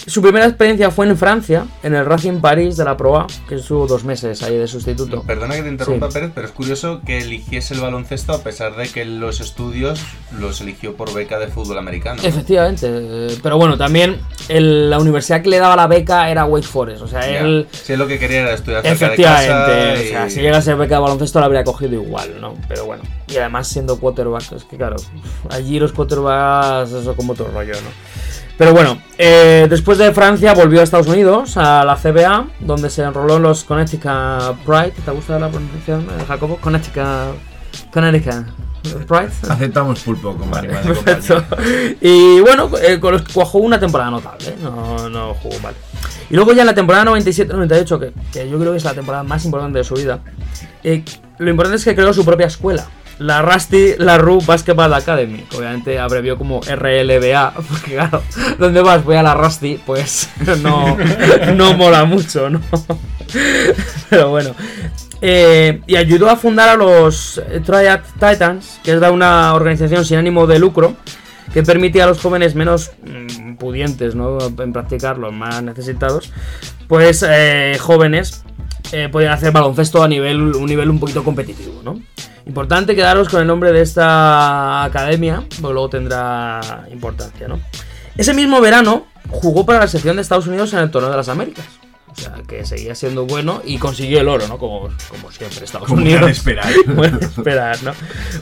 Su primera experiencia fue en Francia, en el Racing París de la Pro A, que estuvo dos meses ahí de sustituto. Perdona que te interrumpa, Sí. Pérez, pero es curioso que eligiese el baloncesto a pesar de que los estudios los eligió por beca de fútbol americano. Efectivamente, eh, pero bueno, también el- la universidad que le daba la beca era Wake Forest, o sea, él... Si es lo que quería era estudiar cerca de Efectivamente, casa. o sea, y- si llega a ser beca de baloncesto la habría cogido igual, ¿no? Pero bueno, y además siendo quarterback, es que claro, allí los quarterbacks, eso como otro rollo, ¿no? Pero bueno, eh, después de Francia volvió a Estados Unidos, a la CBA, donde se enroló en los Connecticut Pride. ¿Te gusta la pronunciación, eh, Jacobo? Connecticut. Connecticut. Pride. Aceptamos pulpo como animal de Perfecto. compañía. Y bueno, eh, con los que cuajó una temporada notable, ¿eh? no, no jugó mal. Y luego ya en la temporada 97-98, que, que yo creo que es la temporada más importante de su vida, eh, lo importante es que creó su propia escuela. La Rusty LaRue Basketball Academy, obviamente abrevió como RLBA, [LAUGHS] porque claro, ¿dónde vas? Voy a la Rusty, pues [LAUGHS] no, no mola mucho, ¿no? [LAUGHS] Pero bueno. Eh, y ayudó a fundar a los Triad Titans, que es la- una organización sin ánimo de lucro que permite a los jóvenes menos mm, pudientes ¿no? en practicar, los más necesitados, pues eh, jóvenes eh, podían hacer baloncesto a nivel, un nivel un poquito competitivo. ¿no? Importante quedaros con el nombre de esta academia, porque luego tendrá importancia. ¿no? Ese mismo verano jugó para la sección de Estados Unidos en el Torneo de las Américas. O sea, que seguía siendo bueno y consiguió el oro, ¿no? Como, como siempre, Estados Como Unidos. esperar. [LAUGHS] Esperar, ¿no?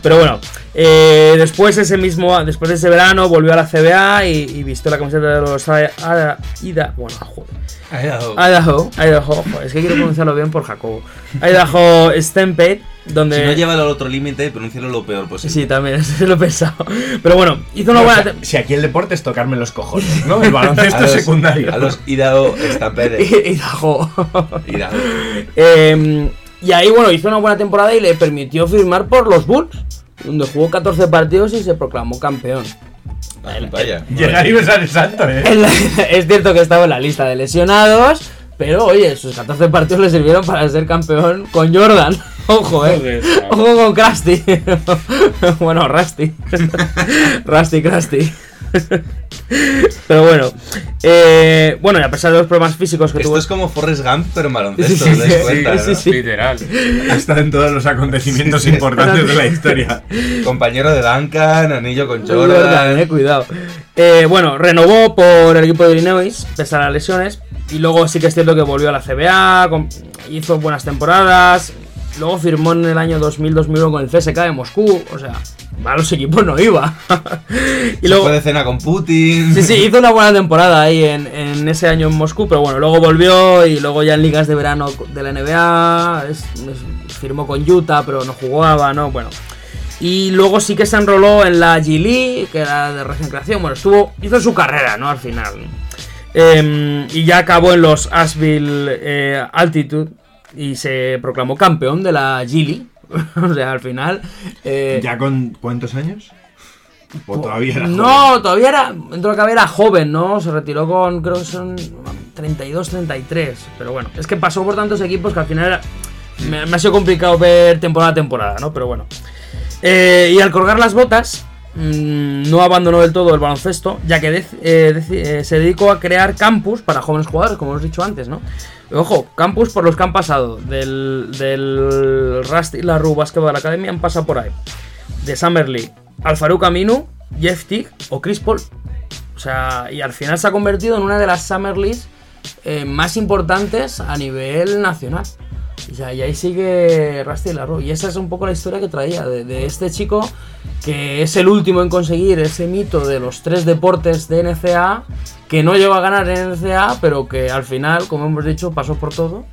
Pero bueno, eh, después ese mismo, después de ese verano volvió a la CBA y, y vistió la camiseta de los Ida, Ida- Ida- bueno, joder. Idaho, Idaho, joder, es que quiero pronunciarlo bien por Jacobo. Idaho Stampede, donde... Si no llévalo al otro límite, pronúncialo lo peor posible. Sí, también, [LAUGHS] eso lo he pensado. Pero bueno, hizo una O buena... sea, si aquí el deporte es tocarme los cojones, ¿no? El [LAUGHS] baloncesto A es secundario. A los Idaho Stampede. [LAUGHS] Idaho. Idaho. Eh, y ahí, bueno, hizo una buena temporada y le permitió firmar por los Bulls, donde jugó 14 partidos y se proclamó campeón. Vaya. Llegar y besar el santo, ¿eh? Es cierto que estaba en la lista de lesionados, pero oye, sus 14 partidos le sirvieron para ser campeón con Jordan. [LAUGHS] Ojo, eh. Ojo con Krusty. [LAUGHS] bueno, Rusty. [LAUGHS] Rusty, Krusty. [LAUGHS] pero bueno. eh, bueno, y a pesar de los problemas físicos que Esto tuvo. es como Forrest Gump, pero en Sí, baloncesto, sí, ¿os dais sí, cuenta, sí, no? Literal. Ha estado en todos los acontecimientos Sí, sí. importantes de la historia. Compañero de Duncan, anillo con Jordan, Jordan. eh, cuidado. Eh, bueno, renovó por el equipo de Illinois, pese a las lesiones. Y luego sí que es cierto que volvió a la CBA, con- hizo buenas temporadas. Luego firmó en el año 2000-2001 con el CSK de Moscú. O sea, a los equipos no iba. [LAUGHS] y Se luego, fue de cena con Putin. Sí, sí, hizo una buena temporada ahí en, en ese año en Moscú, pero bueno, luego volvió y luego ya en ligas de verano de la NBA, es- es- firmó con Utah, pero no jugaba, ¿no? Bueno. Y luego sí que se enroló en la G League, que era de recién creación, bueno, estuvo, hizo su carrera, ¿no? Al final. Em, y ya acabó en los Asheville eh, Altitude y se proclamó campeón de la G League. [LAUGHS] o sea, al final... eh, ¿Ya con cuántos años? ¿O todavía era no, joven? todavía era, dentro de cabe era joven, ¿no? Se retiró con, creo que son 32, 33. Pero bueno, es que pasó por tantos equipos que al final era- me, me ha sido complicado ver temporada a temporada, ¿no? Pero bueno. Eh, y al colgar las botas, mm, no abandonó del todo el baloncesto, ya que eh, deci- eh, se dedicó a crear campus para jóvenes jugadores, como hemos dicho antes, ¿no? Ojo, campus por los que han pasado. Del, del Rusty La Rue Basketball Academy han pasado por ahí. De Summer League, al Farouk Aminu, Jeff Teague o Chris Paul. O sea, y al final se ha convertido en una de las Summer eh, más importantes a nivel nacional. O sea, y ahí sigue Rusty Larro. Y esa es un poco la historia que traía de, de este chico que es el último en conseguir ese mito de los tres deportes de NCA, que no llegó a ganar en NCA, pero que al final, como hemos dicho, pasó por todo.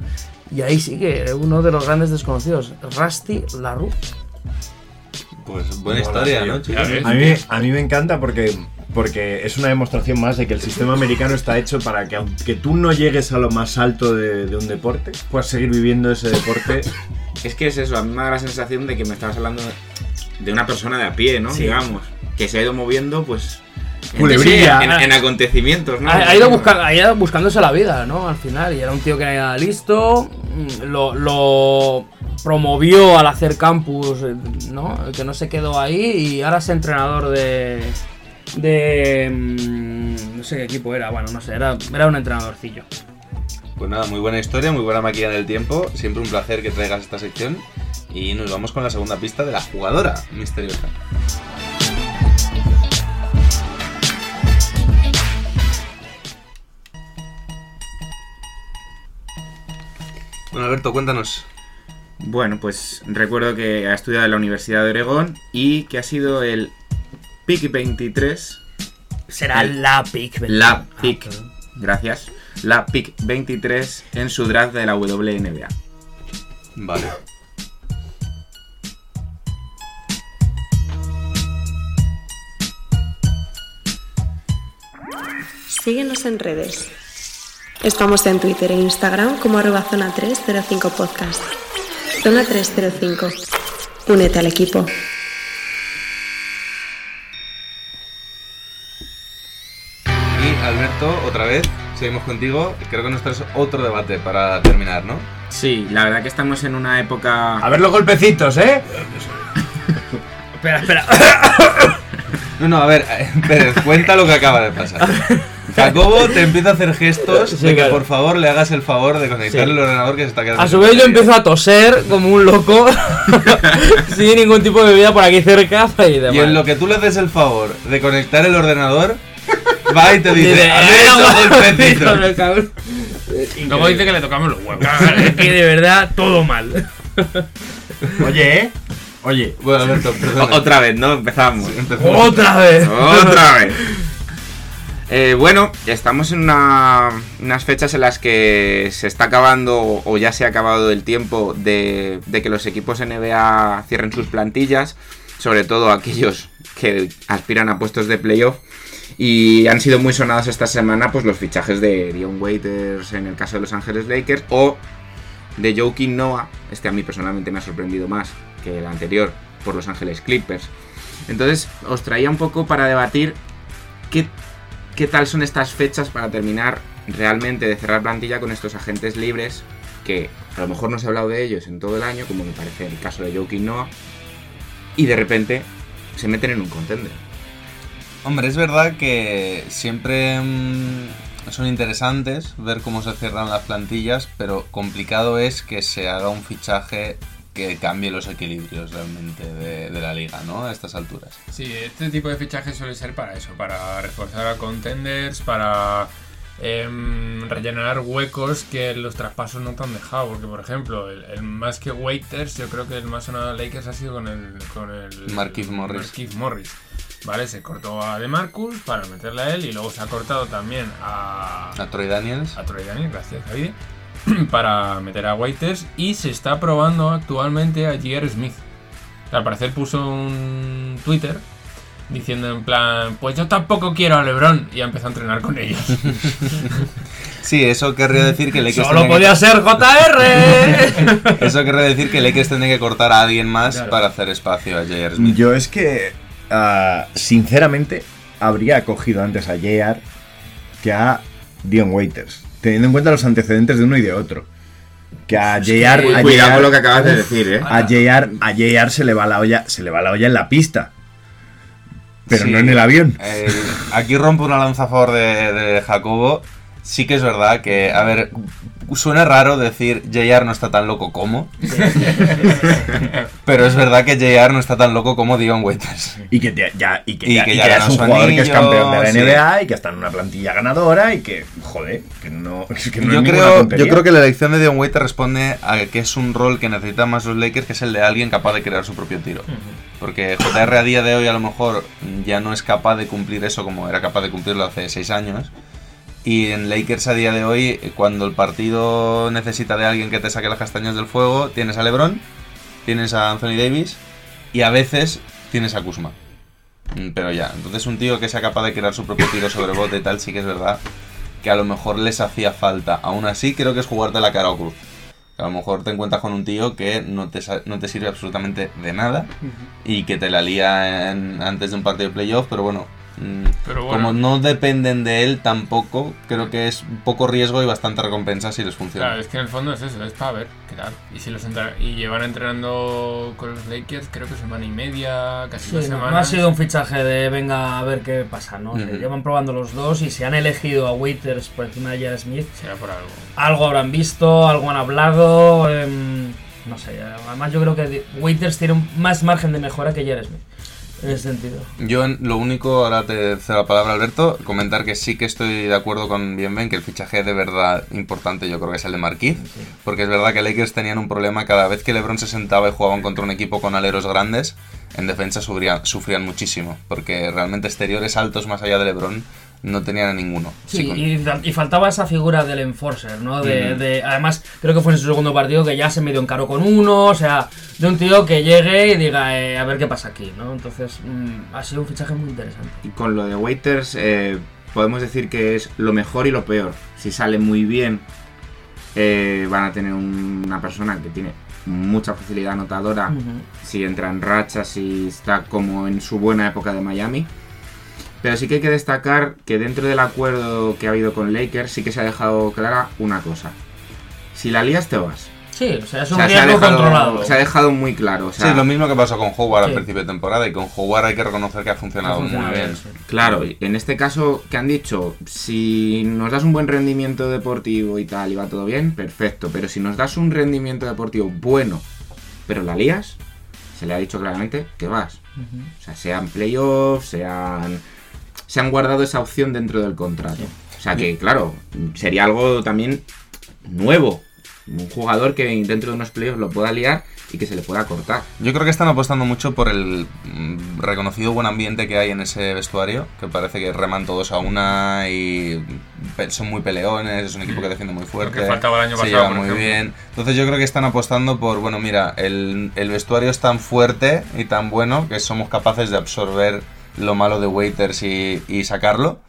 Y ahí sigue uno de los grandes desconocidos, Rusty Larue. Pues buena historia. ¿no, chicos? A mí, a mí me encanta porque, porque es una demostración más de que el sistema americano está hecho para que aunque tú no llegues a lo más alto de, de un deporte, puedas seguir viviendo ese deporte. [LAUGHS] Es que es eso, a mí me da la sensación de que me estabas hablando de una persona de a pie, ¿no? Sí. Digamos, que se ha ido moviendo, pues. en- Culebrilla. En, en acontecimientos, ¿no? Ha, ha ido busca- ha ido buscándose la vida, ¿no? Al final, y era un tío que era listo, mm, lo, lo promovió al hacer campus, eh, ¿no? Que no se quedó ahí y ahora es entrenador de. De. mm, no sé qué equipo era, bueno, no sé, era, era un entrenadorcillo. Pues nada, muy buena historia, muy buena máquina del tiempo. Siempre un placer que traigas esta sección. Y nos vamos con la segunda pista de la jugadora misteriosa. Bueno, Alberto, cuéntanos. Bueno, pues recuerdo que ha estudiado en la Universidad de Oregón y que ha sido el Pick 23. Será la Pick 23. La ah, Pick. Gracias. La Pick 23 en su draft de la WNBA. Vale. Síguenos en redes. Estamos en Twitter e Instagram como arroba zona 305 podcast. Zona 305. Únete al equipo. Otra vez, seguimos contigo. Creo que nos traes otro debate para terminar, ¿no? Sí, la verdad que estamos en una época. A ver los golpecitos, ¿eh? Espera, espera. No, no, a ver, eh, Pérez, cuenta lo que acaba de pasar. Jacobo te empieza a hacer gestos Sí, de que claro. por favor le hagas el favor de conectar Sí. el ordenador que se está quedando. A su vez yo empiezo a toser como un loco, [LAUGHS] sin ningún tipo de bebida por aquí cerca y demás. Y en lo que tú le haces el favor de conectar el ordenador, va y te dice, "A ver en- Luego dice que le tocamos los huevos. [LAUGHS] Es que de verdad, todo mal. [LAUGHS] Oye, ¿eh? Oye. Bueno, Alberto, Otra vez, ¿no? Empezamos. Empezamos. Otra vez. Otra [LAUGHS] vez. Eh, bueno, estamos en una- unas fechas en las que se está acabando o ya se ha acabado el tiempo de, de que los equipos NBA cierren sus plantillas, sobre todo aquellos que aspiran a puestos de playoff. Y han sido muy sonados esta semana pues los fichajes de Dion Waiters en el caso de Los Ángeles Lakers o de Joakim Noah. Este a mí personalmente me ha sorprendido más que el anterior por Los Ángeles Clippers. Entonces os traía un poco para debatir qué, qué tal son estas fechas para terminar realmente de cerrar plantilla con estos agentes libres que a lo mejor no se ha hablado de ellos en todo el año, como me parece el caso de Joakim Noah, y de repente se meten en un contender. Hombre, es verdad que siempre mm, son interesantes ver cómo se cierran las plantillas, pero complicado es que se haga un fichaje que cambie los equilibrios realmente de, de la liga, ¿no? A estas alturas. Sí, este tipo de fichajes suele ser para eso, para reforzar a contenders, para em, rellenar huecos que los traspasos no te han dejado. Porque, por ejemplo, el, el más que Waiters, yo creo que el más sonado de Lakers ha sido con el, con el Markieff Morris. Markieff Morris. Vale, se cortó a DeMarcus para meterle a él y luego se ha cortado también a, A Troy Daniels. a Troy Daniels, gracias David, [CLEARS THROAT] para meter a Waiters y se está probando actualmente a J.R. Smith. Al parecer puso un Twitter diciendo en plan, pues yo tampoco quiero a LeBron y ha empezado a entrenar con ellos. [LAUGHS] Sí, eso querría decir que Lakers Solo podía que- ser JR. [LAUGHS] Eso querría decir que Lakers tendría que cortar a alguien más Claro. para hacer espacio a J.R. Smith. Yo es que, ah, sinceramente, habría cogido antes a JR que a Dion Waiters, teniendo en cuenta los antecedentes de uno y de otro. Que a JR, Uy, a cuidado JR con lo que acabas de decir, ¿eh? A JR, a JR se le va la olla, se le va la olla en la pista. Pero Sí, no en el avión. eh, aquí rompo una lanza a favor de, de Jacobo. Sí que es verdad que, a ver, suena raro decir JR no está tan loco como. pero es verdad que JR no está tan loco como Dion Waiters. Y que te- ya, y que Y ya, que y ya que ya ganó es un su jugador que es campeón de la sí. NBA y que está en una plantilla ganadora y que, joder, que no, [LAUGHS] es que no yo, es creo, yo creo que la elección de Dion Waiters responde a que es un rol que necesitan más los Lakers, que es el de alguien capaz de crear su propio tiro. Porque JR a día de hoy a lo mejor ya no es capaz de cumplir eso como era capaz de cumplirlo hace seis años. Y en Lakers a día de hoy, cuando el partido necesita de alguien que te saque las castañas del fuego, tienes a LeBron, tienes a Anthony Davis y a veces tienes a Kuzma. Mm, Pero ya, entonces un tío que sea capaz de crear su propio tiro sobre bote y tal, sí que es verdad que a lo mejor les hacía falta. Aún así, creo que es jugarte la cara o cruz. A lo mejor te encuentras con un tío que no te, no te sirve absolutamente de nada y que te la lía en- antes de un partido de playoff, pero bueno, Pero bueno. como no dependen de él tampoco, creo que es poco riesgo y bastante recompensa si les funciona. Claro, es que en el fondo es eso, es para ver qué tal. Y si los y llevan entrenando con los Lakers, creo que semana y media, casi Sí, dos no, semanas. no ha sido un fichaje de venga a ver qué pasa, ¿no? Se llevan probando los dos y si han elegido a Waiters por encima de J.R. Smith, Será por algo. algo habrán visto, algo han hablado, em, no sé. Además yo creo que Waiters tiene más margen de mejora que J.R. Smith, en ese sentido. Yo en- lo único, ahora te cedo la palabra Alberto, comentar que sí que estoy de acuerdo con Bienven, que el fichaje de verdad importante yo creo que es el de Marquis, porque es verdad que Lakers tenían un problema cada vez que LeBron se sentaba y jugaban contra un equipo con aleros grandes, en defensa sufrían, sufrían muchísimo, porque realmente exteriores altos más allá de LeBron no tenían a ninguno. Sí, con- y, fa- y faltaba esa figura del enforcer, ¿no? De, de- además, creo que fue en su segundo partido que ya se medio encaró con uno, o sea, de un tío que llegue y diga, eh, a ver qué pasa aquí, ¿no? Entonces, mm, ha sido un fichaje muy interesante. Y con lo de Waiters, eh, podemos decir que es lo mejor y lo peor. Si sale muy bien, eh, van a tener un- una persona que tiene mucha facilidad anotadora. Si entra en rachas, si está como en su buena época de Miami. Pero sí que hay que destacar que dentro del acuerdo que ha habido con Lakers, sí que se ha dejado clara una cosa. Si la lías, te vas. Sí, o sea, es O un sea, se ha riesgo dejado- controlado. Se ha dejado muy claro. O sea, sí, lo mismo que pasó con Howard Sí. al principio de temporada y con Howard hay que reconocer que ha funcionado Ha funcionado muy bien, bien. sí. Claro, y en este caso que han dicho, si nos das un buen rendimiento deportivo y tal y va todo bien, perfecto, pero si nos das un rendimiento deportivo bueno, pero la lías, se le ha dicho claramente que vas. O sea, sean playoffs, sean... Se han guardado esa opción dentro del contrato. O sea que, claro, sería algo también nuevo. Un jugador que dentro de unos playoffs lo pueda liar y que se le pueda cortar. Yo creo que están apostando mucho por el mm, reconocido buen ambiente que hay en ese vestuario, que parece que reman todos a una y son muy peleones, es un equipo que defiende muy fuerte, que faltaba el año se pasado, lleva por muy ejemplo. bien. Entonces yo creo que están apostando por, bueno, mira, el, el vestuario es tan fuerte y tan bueno que somos capaces de absorber lo malo de Waiters y, y sacarlo.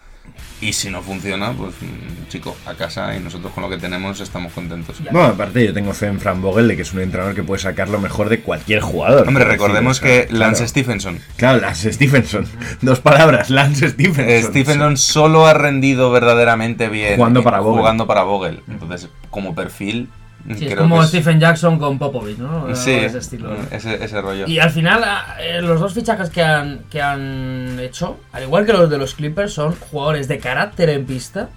Y si no funciona, pues mm, chico, a casa y nosotros con lo que tenemos estamos contentos. Bueno, aparte yo tengo fe en Fran Vogel de que es un entrenador que puede sacar lo mejor de cualquier jugador. Hombre, recordemos decir, que Lance claro. Stephenson Claro, Lance Stephenson. [LAUGHS] Dos palabras, Lance Stephenson. Eh, Stephenson solo ha rendido verdaderamente bien Jugando para Vogel. jugando para Vogel. Entonces, como perfil, Sí, es como es- Stephen Jackson con Popovich, ¿no? Sí, ese estilo. ¿no? ese, ese rollo. Y al final, ah, eh, los dos fichajes que han, que han hecho, al igual que los de los Clippers, son jugadores de carácter en pista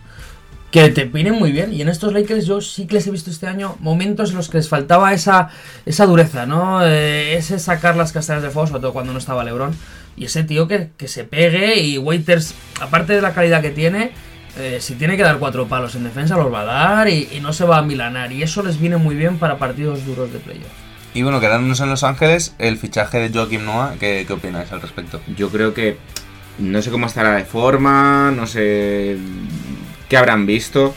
que te vienen muy bien. Y en estos Lakers yo sí que les he visto este año momentos en los que les faltaba esa, esa dureza, ¿no? Eh, ese sacar las castañas de fuego, sobre todo cuando no estaba LeBron. Y ese tío que, que se pegue y Waiters, aparte de la calidad que tiene, eh, si tiene que dar cuatro palos en defensa, los va a dar y, y no se va a milanar. Y eso les viene muy bien para partidos duros de playoff. Y bueno, quedándonos en Los Ángeles, el fichaje de Joaquim Noah, ¿qué, qué opináis al respecto? Yo creo que no sé cómo estará de forma, no sé qué habrán visto,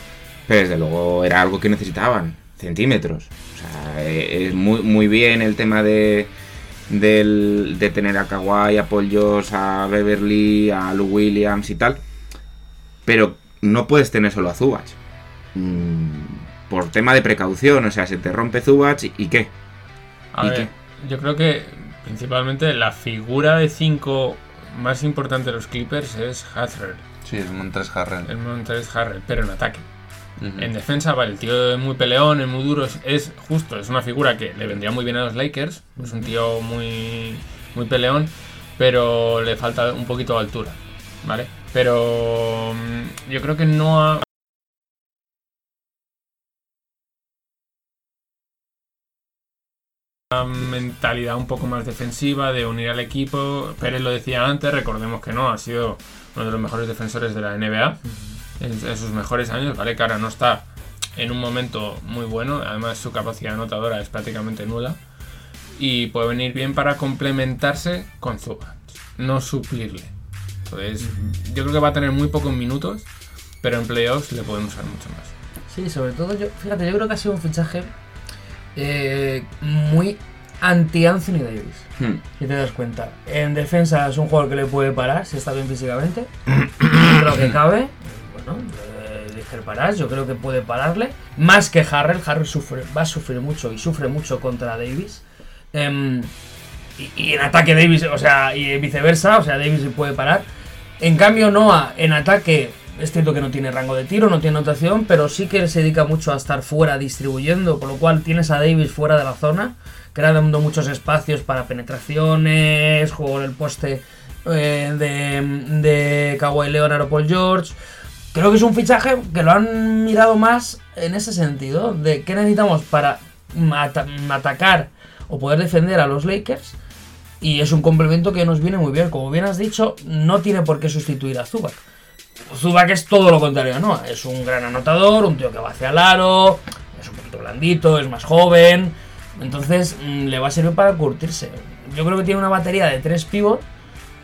pero desde luego era algo que necesitaban, centímetros. O sea, eh, es muy, muy bien el tema de, del- de tener a Kawhi, a Paul a Beverly, a Lou Williams y tal, pero no puedes tener solo a Zubac. Mm, por tema de precaución, o sea, se te rompe Zubac y, y qué. A ¿Y ver, yo creo que principalmente la figura de 5 más importante de los Clippers es Harrell. Sí, es Montres Harrell. El Montrezl Harrell, pero en ataque. En defensa, vale, el tío es muy peleón, es muy duro, es, es justo, es una figura que le vendría muy bien a los Lakers. Es un tío muy, muy peleón, pero le falta un poquito de altura, ¿vale? Pero mm, yo creo que no ha... mentalidad un poco más defensiva de unir al equipo. Pérez lo decía antes, recordemos que no, ha sido uno de los mejores defensores de la NBA en, en sus mejores años, ¿vale? Que ahora no está en un momento muy bueno, además su capacidad anotadora es prácticamente nula y puede venir bien para complementarse con Zubac, no suplirle. Entonces, yo creo que va a tener muy pocos minutos, pero en playoffs le pueden usar mucho más. Sí, sobre todo yo, fíjate, yo creo que ha sido un fichaje eh, muy anti Anthony Davis. Hmm. Si te das cuenta. En defensa es un jugador que le puede parar si está bien físicamente. creo que cabe. Bueno, eh, discreparás, yo creo que puede pararle. Más que Harrell. Harrell sufre, va a sufrir mucho y sufre mucho contra Davis. Em, y, en ataque Davis, o sea, y viceversa, o sea, Davis puede parar. En cambio, Noah en ataque es cierto que no tiene rango de tiro, no tiene anotación, pero sí que se dedica mucho a estar fuera distribuyendo, por lo cual tienes a Davis fuera de la zona, creando muchos espacios para penetraciones, juego en el poste eh, de, de Kawhi Leonard o Paul George. Creo que es un fichaje que lo han mirado más en ese sentido, de qué necesitamos para ata- atacar o poder defender a los Lakers. Y es un complemento que nos viene muy bien. Como bien has dicho, no tiene por qué sustituir a Zubac. Zubac es todo lo contrario, ¿no? Es un gran anotador, un tío que va hacia el aro, es un poquito blandito, es más joven. Entonces mm, le va a servir para curtirse. Yo creo que tiene una batería de tres pivot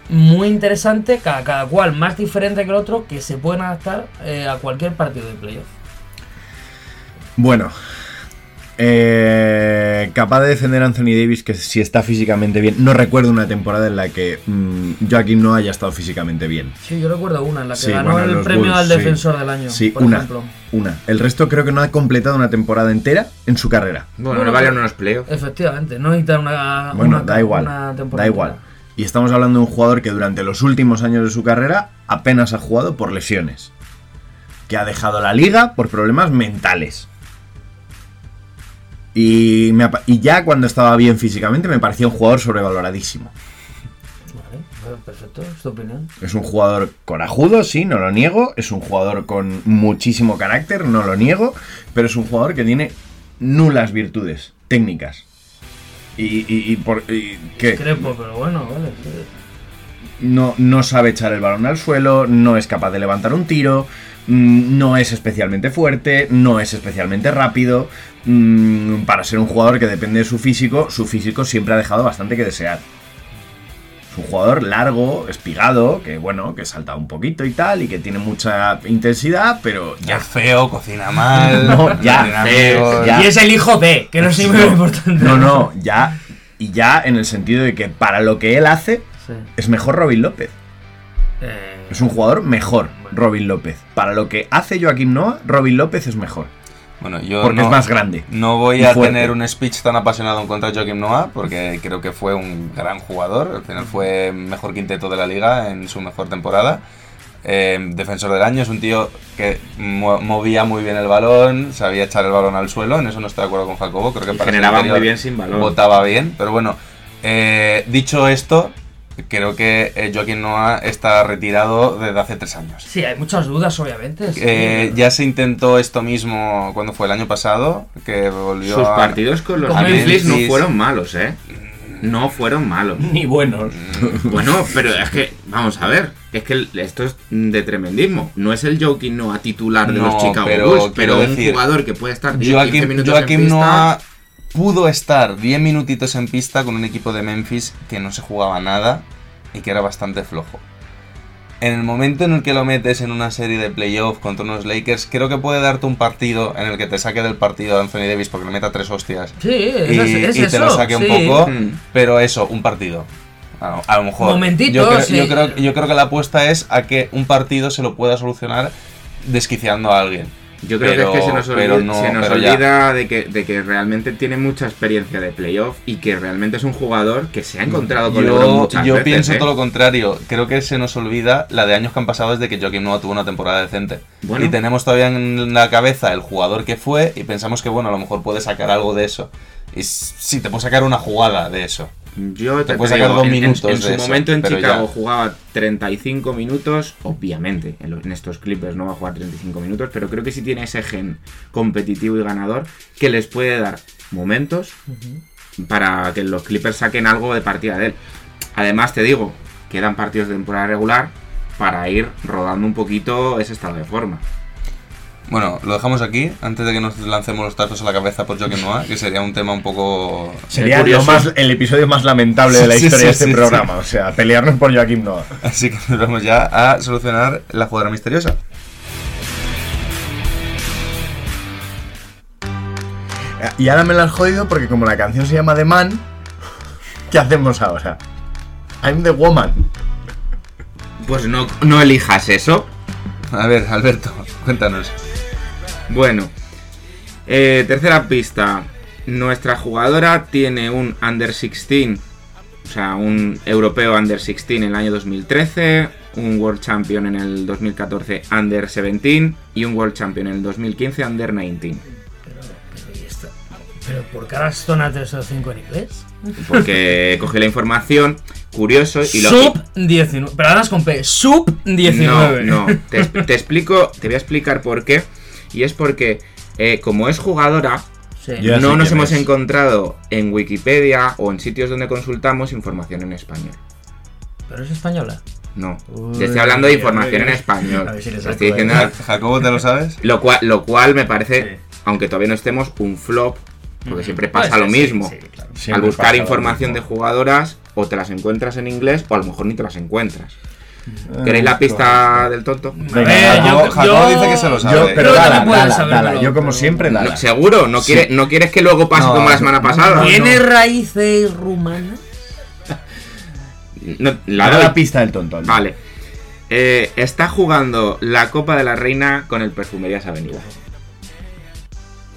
muy interesante, cada, cada cual más diferente que el otro, que se pueden adaptar eh, a cualquier partido de playoff. Bueno, Eh, capaz de defender a Anthony Davis, que si está físicamente bien. No recuerdo una temporada en la que mm, Joaquín no haya estado físicamente bien. Sí, yo recuerdo una en la que Sí, ganó bueno, el premio Bulls, al sí. defensor del año. Sí, por una. ejemplo. Una. El resto creo que no ha completado una temporada entera en su carrera. Bueno, Bueno, no valieron unos playoffs. Efectivamente, no necesitan una. Bueno, una- da igual. una temporada Da igual. entera. Y estamos hablando de un jugador que durante los últimos años de su carrera apenas ha jugado por lesiones. Que ha dejado la liga por problemas mentales. Y, me y ya cuando estaba bien físicamente me parecía un jugador sobrevaloradísimo. Vale, perfecto, es tu opinión. Es un jugador corajudo, sí, no lo niego. Es un jugador con muchísimo carácter, no lo niego. Pero es un jugador que tiene nulas virtudes técnicas. Y, y- y por, y que Crepo, pero bueno, vale. sí. no, no sabe echar el balón al suelo, no es capaz de levantar un tiro, no es especialmente fuerte, no es especialmente rápido. mm, Para ser un jugador que depende de su físico, su físico siempre ha dejado bastante que desear. Es un jugador largo, espigado, que bueno, que salta un poquito y tal, y que tiene mucha intensidad, pero Ya es feo, cocina mal. [LAUGHS] No, ya, feo, ya. Y es el hijo de, que no es muy importante. No, no, ya. Y ya en el sentido de que para lo que él hace, Sí. es mejor Robin López. Eh, Es un jugador mejor, Robin López. Para lo que hace Joaquín Noah, Robin López es mejor. Bueno, yo Porque no, es más grande. No voy a fuerte. tener un speech tan apasionado en contra de Joaquim Noah, porque creo que fue un gran jugador. Al final fue mejor quinteto de la liga en su mejor temporada. Eh, defensor del año, es un tío que mo- movía muy bien el balón, sabía echar el balón al suelo. En eso no estoy de acuerdo con Jacobo. Creo que Y para ser generaba interior muy bien sin balón. Votaba bien, pero bueno. eh, dicho esto, creo que eh, Joaquim Noah está retirado desde hace tres años. sí, hay muchas dudas, obviamente. sí. Eh, ya se intentó esto mismo cuando fue el año pasado, que volvió Sus a... partidos con los Memphis no fueron malos, ¿eh? No fueron malos. [LAUGHS] Ni buenos. Bueno, pero es que, vamos a ver, es que esto es de tremendismo. No es el Joaquín Noah titular de No, los Chicago pero Bulls, pero un decir, jugador que puede estar 10, 15 Joaquim, minutos Joaquim en pista. Noah pudo estar 10 minutitos en pista con un equipo de Memphis que no se jugaba nada y que era bastante flojo. En el momento en el que lo metes en una serie de playoff contra unos Lakers, creo que puede darte un partido en el que te saque del partido Anthony Davis porque le meta tres hostias Sí, y, es y te eso, lo saque un poco, Mm. pero eso, un partido. A lo, a lo mejor. Momentito, yo, creo, sí. yo, creo, yo creo que la apuesta es a que un partido se lo pueda solucionar desquiciando a alguien. Yo creo Pero- que es que se nos, olvida, no- se nos olvida de, que, de que realmente tiene mucha experiencia de playoff y que realmente es un jugador que se ha encontrado con Yo, muchas yo veces, pienso ¿eh? todo lo contrario. Creo que se nos olvida la de años que han pasado desde que Joaquim Noah tuvo una temporada decente. Bueno. Y tenemos todavía en la cabeza el jugador que fue y pensamos que, bueno, a lo mejor puede sacar algo de eso. Y s- sí, te puede sacar una jugada de eso. Yo te, Te puedes digo, sacar dos en- en- minutos En, su de eso, momento en Chicago ya. jugaba 35 minutos, obviamente. En, los- en estos Clippers no va a jugar 35 minutos, pero creo que sí tiene ese gen competitivo y ganador que les puede dar momentos para que los Clippers saquen algo de partida de él. Además, te digo, quedan partidos de temporada regular para ir rodando un poquito ese estado de forma. Bueno, lo dejamos aquí antes de que nos lancemos los tazos a la cabeza por Joaquim Noah, que sería un tema un poco. Sería lo curioso. más, el episodio más lamentable de la [LAUGHS] Sí, historia sí, de este sí, programa. O sea, pelearnos por Joaquín Noah. Así que nos vamos ya a solucionar la jugadora misteriosa. Y ahora me lo has jodido porque como la canción se llama The Man, ¿qué hacemos ahora? I'm the woman. Pues no, no elijas eso. A ver, Alberto, cuéntanos. Bueno, eh, tercera pista. Nuestra jugadora tiene un Under 16, o sea, un europeo Under 16 en el año 2013, un World Champion en el 2014 Under 17 y un World Champion en el 2015 Under 19. Pero, ¿y esta? ¿Pero por qué ahora son a 3 o 5 en inglés? Porque [LAUGHS] cogí la información, curioso, y lo Sub 19. Pero ahora es con P. Sub 19. No, no. Te, te explico, te voy a explicar por qué. Y es porque, eh, como es jugadora, Sí. No nos hemos es. encontrado en Wikipedia o en sitios donde consultamos información en español. Pero es española. No. Uy, Te estoy hablando de información uy. en español. [LAUGHS] A ver si le Te saco estoy diciendo- Jacobo, ¿te lo sabes? lo, cual, lo cual me parece, Sí. aunque todavía no estemos, un flop. Porque siempre Puede pasa lo sí, mismo. sí, claro. Siempre Al buscar información de jugadoras, o te las encuentras en inglés, o a lo mejor ni te las encuentras. ¿Queréis la pista del tonto? Venga, yo- dice que se lo sabe. Yo, pero dala, dala, dala. Como pero- siempre, dala. No, ¿Seguro? ¿No, Sí. quieres, ¿No quieres que luego pase No, como la semana pasada? ¿Tiene raíces rumanas? No, la doy. la pista del tonto. Vale. Eh, está jugando la Copa de la Reina con el Perfumerías Avenida.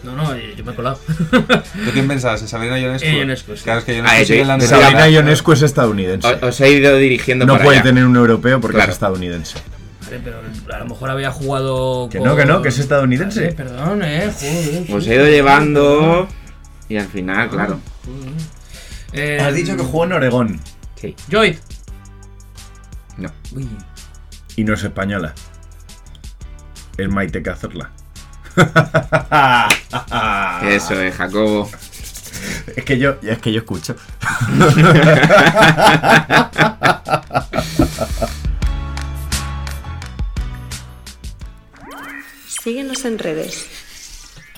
No, no, yo me he colado. ¿Tú quién pensabas? ¿En Sabrina Ionescu? Eh, Ionescu, sí. Claro, es que Ah, Ionescu sí, sigue en la sí. universidad. Sabrina Ionescu es estadounidense. Os, os he ido dirigiendo No para puede allá. tener un europeo porque Claro. es estadounidense. Vale, pero a lo mejor había jugado. Que no, que no, que es estadounidense. Vale, perdón, eh, joder. Os sí. he ido llevando. Y al final, claro. Eh, Has dicho que jugó en Oregón Sí. Joy. No. Uy. y no es española. Es Maite Cazorla. [LAUGHS] Eso es, Jacobo. Es que yo, es que yo escucho. [LAUGHS] Síguenos en redes.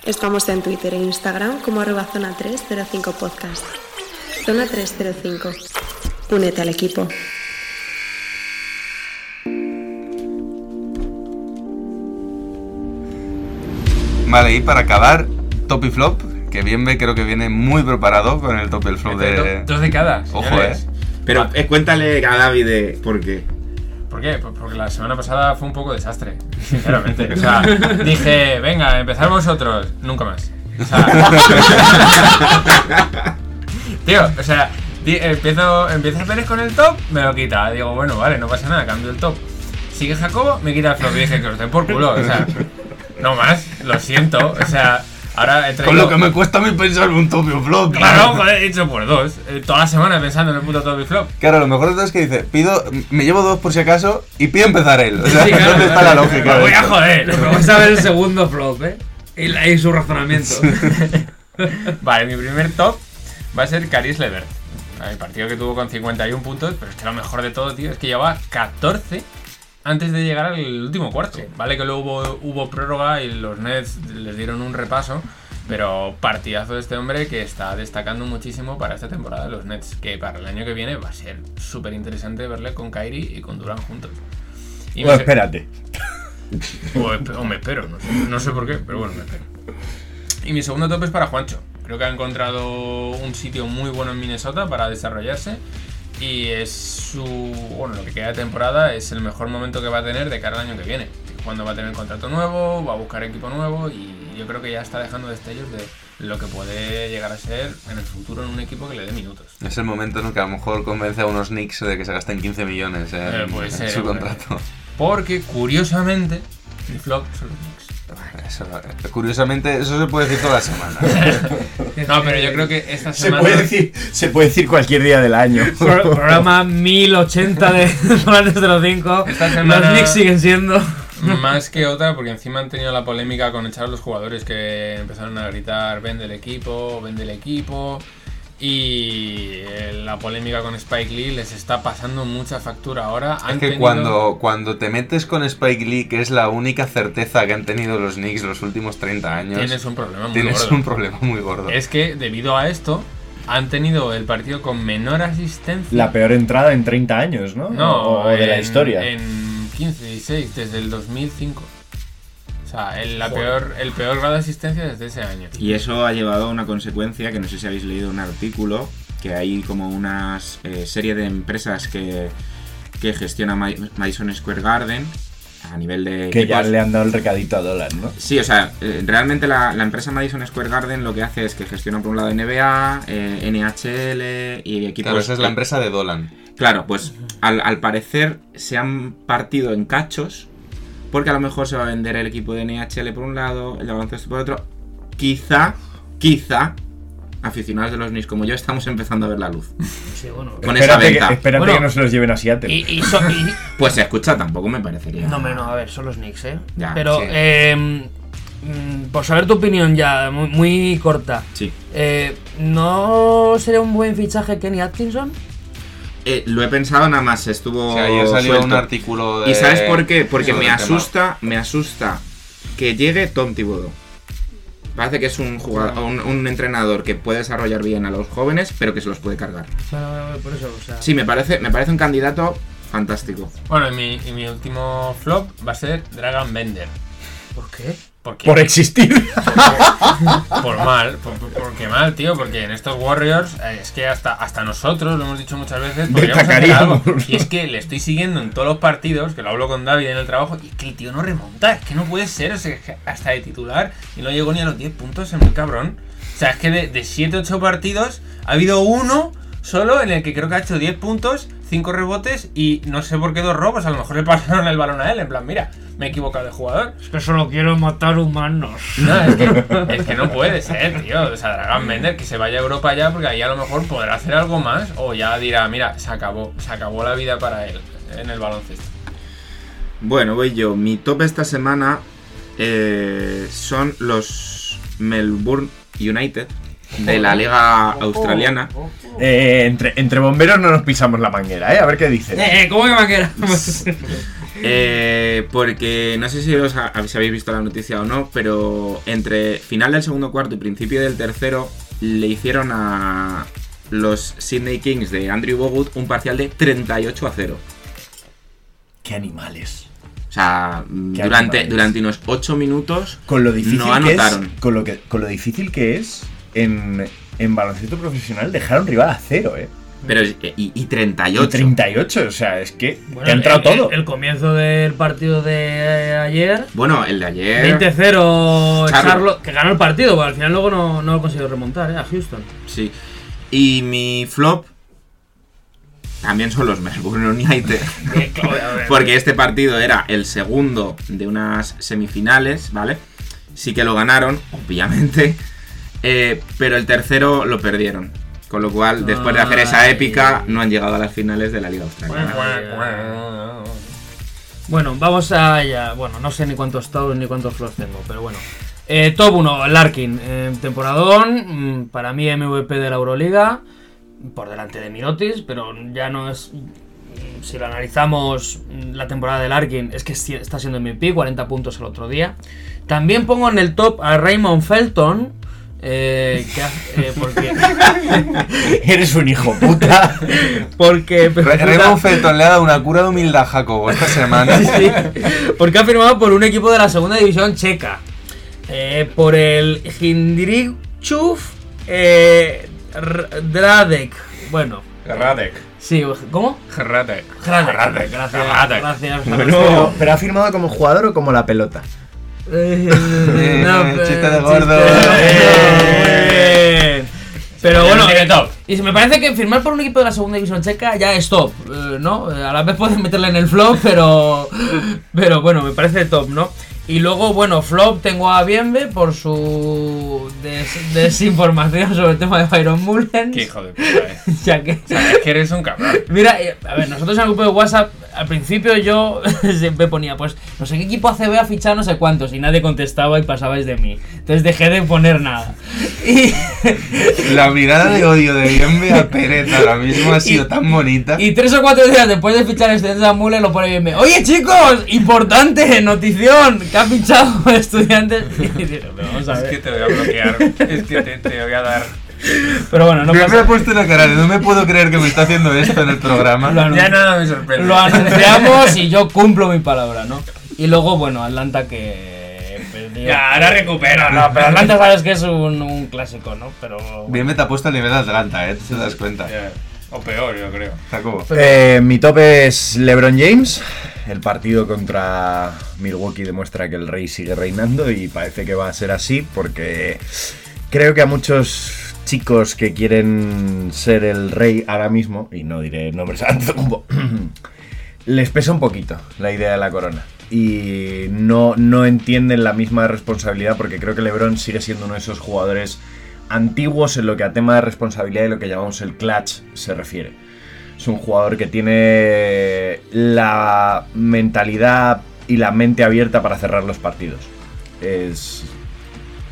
Estamos en Twitter e Instagram como arroba zona 305 podcast. Zona 305. Únete al equipo. Vale, y para acabar, top y flop, que bien ve, creo que viene muy preparado con el top y el flop de... Dos de cada. Ojo, eh. Pero eh, cuéntale a David de por qué. ¿Por qué? Pues porque la semana pasada fue un poco desastre, sinceramente. O sea, dije, venga, empezad vosotros. Nunca más. O sea, [LAUGHS] tío, o sea, empiezo, empiezo a pelear con el top, me lo quita. Digo, bueno, vale, no pasa nada, cambio el top. Sigue Jacobo, me quita el flop. Y dije que os den por culo, o sea, no más, lo siento. O sea, ahora he traído... Con lo que me cuesta a mí pensar un top flop. Claro, joder, he dicho por dos. Eh, toda la semana pensando en el puto top y flop. Claro, lo mejor de todo es que dice, pido, me llevo dos por si acaso y pido empezar él. O sea, Sí, [LAUGHS] claro, ¿dónde está claro. la lógica? Me de voy a joder. [LAUGHS] Pero vais a ver el segundo flop, ¿eh? Y, la- y su razonamiento. [LAUGHS] Vale, mi primer top va a ser Caris Levert. El partido que tuvo con 51 puntos, pero es que lo mejor de todo, tío, es que llevaba 14 antes de llegar al último cuarto. Vale que luego hubo, hubo prórroga y los Nets les dieron un repaso, pero partidazo de este hombre que está destacando muchísimo para esta temporada de los Nets, que para el año que viene va a ser súper interesante verle con Kyrie y con Durant juntos. Y se- espérate. [LAUGHS] o, esp- o me espero, no sé, no sé por qué, pero bueno, me espero. Y mi segundo top es para Juancho. Creo que ha encontrado un sitio muy bueno en Minnesota para desarrollarse. Y es su. Bueno, lo que queda de temporada es el mejor momento que va a tener de cara al año que viene. Cuando va a tener contrato nuevo, va a buscar equipo nuevo. Y yo creo que ya está dejando destellos de lo que puede llegar a ser en el futuro en un equipo que le dé minutos. Es el momento en el que a lo mejor convence a unos Knicks de que se gasten 15 millones en, Eh, puede en su contrato. Porque, curiosamente, mi flop son los Knicks. Eso, curiosamente, eso se puede decir toda la semana. [LAUGHS] No, pero yo creo que esta Se semana. puede, decir, se puede decir cualquier día del año. [LAUGHS] Pro- programa 1080 de [LAUGHS] Zona 305. Esta semana- Los Knicks siguen siendo. Más que otra, porque encima han tenido la polémica con echar a los jugadores que empezaron a gritar vende el equipo, vende el equipo. Y eh, la polémica con Spike Lee les está pasando mucha factura ahora. Es Han que tenido- cuando, cuando te metes con Spike Lee, que es la única certeza que han tenido los Knicks los últimos 30 años, Tienes un problema muy tienes gordo. un problema muy gordo. Es que debido a esto han tenido el partido con menor asistencia. La peor entrada en 30 años, ¿no? No, o, o de la en- historia. En 15, 16, desde el 2005. O sea, el, la peor, el peor grado de asistencia desde ese año. Y eso ha llevado a una consecuencia que no sé si habéis leído un artículo, que hay como una serie de empresas que, que gestiona Ma- Madison Square Garden a nivel de... que ya equipos. le han dado el recadito a dólar, ¿no? Sí, o sea, eh, realmente la, la empresa Madison Square Garden lo que hace es que gestiona por un lado NBA, eh, NHL y equipos... Claro, esa es la empresa de Dolan. Claro, pues al, al parecer se han partido en cachos porque a lo mejor se va a vender el equipo de NHL por un lado, el de baloncesto por otro. Quizá, quizá, aficionados de los Knicks como yo estamos empezando a ver la luz. Sí, bueno. Con esa que, venta. espérate Bueno, que no se los lleven a Seattle. Y, y so- y- [LAUGHS] Pues se escucha, tampoco me parecería. No, hombre, no, a ver, son los Knicks, ¿eh? Ya, Pero, sí. eh, mm, por saber tu opinión ya, muy, muy corta. Sí. Eh, ¿No sería un buen fichaje Kenny Atkinson? Eh, lo he pensado nada más, estuvo. O sea, ayer salió suelto. un artículo de... ¿Y sabes por qué? Porque me asusta, me asusta que llegue Tom Thibodeau. Parece que es un jugador, un, un entrenador que puede desarrollar bien a los jóvenes, pero que se los puede cargar. Bueno, por eso, o sea. Sí, me parece, me parece un candidato fantástico. Bueno, y mi, y mi último flop va a ser Dragon Bender. ¿Por qué? Porque, Por existir. [LAUGHS] por mal, por, por- porque mal, tío, porque en estos Warriors eh, es que hasta, hasta nosotros, lo hemos dicho muchas veces, podríamos hacer algo. Y es que le estoy siguiendo en todos los partidos, que lo hablo con David en el trabajo, y es que el tío no remonta, es que no puede ser, o sea, es que hasta de titular, y no llegó ni a los 10 puntos, es muy cabrón. O sea, es que de, de 7-8 partidos ha habido uno solo en el que creo que ha hecho 10 puntos, 5 rebotes y no sé por qué dos robos, a lo mejor le pasaron el balón a él, en plan, mira, me he equivocado de jugador. Es que solo quiero matar humanos. No, es que, es que no puede ser, tío. O sea, Dragon Bender que se vaya a Europa ya porque ahí a lo mejor podrá hacer algo más o ya dirá, mira, se acabó, se acabó la vida para él en el baloncesto. Bueno, voy yo. Mi top esta semana eh, son los Melbourne United de la liga australiana. Eh, entre, entre bomberos no nos pisamos la manguera, ¿eh? A ver qué dice. Eh, ¿cómo que maquera? [LAUGHS] Eh, porque no sé si, os ha- si habéis visto la noticia o no, pero entre final del segundo cuarto y principio del tercero le hicieron a los Sydney Kings de Andrew Bogut un parcial de 38 a 0. Qué animales. O sea, durante, animales. durante unos 8 minutos Con lo difícil no que es, anotaron. con lo que con lo difícil que es en, en baloncesto profesional dejar a un rival a cero, ¿eh? Pero, y, y 38. Y 38, o sea, es que Bueno, te ha entrado el, todo. El, el comienzo del partido de ayer. Bueno, el de ayer. 20-0 Charlotte. Charlotte, que ganó el partido, pero al final luego no, no lo consiguió remontar, ¿eh? A Houston. Sí. Y mi flop también son los Melbourne United. [LAUGHS] Porque este partido era el segundo de unas semifinales, ¿vale? Sí que lo ganaron, obviamente. Eh, pero el tercero lo perdieron. Con lo cual, después de hacer esa épica, no han llegado a las finales de la Liga Australiana. Bueno, vamos allá. Bueno, no sé ni cuántos tops ni cuántos flops tengo, pero bueno. Eh, top 1, Larkin. eh, temporadón. mm, para mí MVP de la Euroliga. Por delante de Mirotis, pero ya no es... mm, Si lo analizamos, mm, la temporada de Larkin es que está siendo MVP, 40 puntos el otro día. También pongo en el top a Raymond Felton. Eh, eh, porque, [LAUGHS] Eres un hijo puta. porque Raymond Felton le ha dado una cura de humildad a Jacobo esta semana. [LAUGHS] Sí, porque ha firmado por un equipo de la segunda división checa. Eh, por el Hindrichuf eh, R- Dradek. Bueno, Radek. sí, ¿cómo? Radek. Gracias. Radek. Gracias. Pero, pero ha firmado como jugador o como la pelota. Eh, Eh, chiste de pero- gordo. Pero bueno, no y me parece que firmar por un equipo de la segunda división checa ya es top, eh, ¿no? A la vez puedes meterle en el flop, pero pero bueno, me parece top, ¿no? Y luego, bueno, flop tengo a Bienve por su des- desinformación sobre el tema de Byron Mullens. Qué hijo de puta, eh. [LAUGHS] ya que O sea, es que eres un cabrón. Mira, eh, a ver, nosotros en el grupo de WhatsApp, al principio yo [LAUGHS] siempre ponía, pues, no sé qué equipo ACB ha fichado no sé cuántos, y nadie contestaba y pasabais de mí. Entonces dejé de poner nada. Y, [LAUGHS] La mirada de odio de Bienve a Pérez ahora mismo ha sido tan bonita. y tres o cuatro días después de fichar de Mule lo pone bien. Oye chicos, importante, notición, que ha fichado [LAUGHS] Estudiantes. [LAUGHS] Y digo, "Pero vamos a Es ver". que te voy a bloquear. Es que te, te voy a dar. Pero bueno, no Bienve pasa ha puesto una cara de no me puedo creer que me está haciendo esto en el programa. Lo Ya nada me sorprende. Lo anunciamos y yo cumplo mi palabra, ¿no? Y luego, bueno, Atlanta que. Ya, ahora recupera. No, pero Atlanta sabes que es un, un clásico, ¿no? Pero. Bienve te ha puesto el nivel de Atlanta, ¿eh? Te das cuenta. Ya, O peor, yo creo. Jacobo. Eh, mi top es LeBron James. El partido contra Milwaukee demuestra que el rey sigue reinando y parece que va a ser así porque creo que a muchos chicos que quieren ser el rey ahora mismo, y no diré nombres [CLEARS THROAT] les pesa un poquito la idea de la corona. Y no, no entienden la misma responsabilidad porque creo que LeBron sigue siendo uno de esos jugadores antiguos en lo que a tema de responsabilidad y lo que llamamos el clutch se refiere. Es un jugador que tiene la mentalidad y la mente abierta para cerrar los partidos. Es,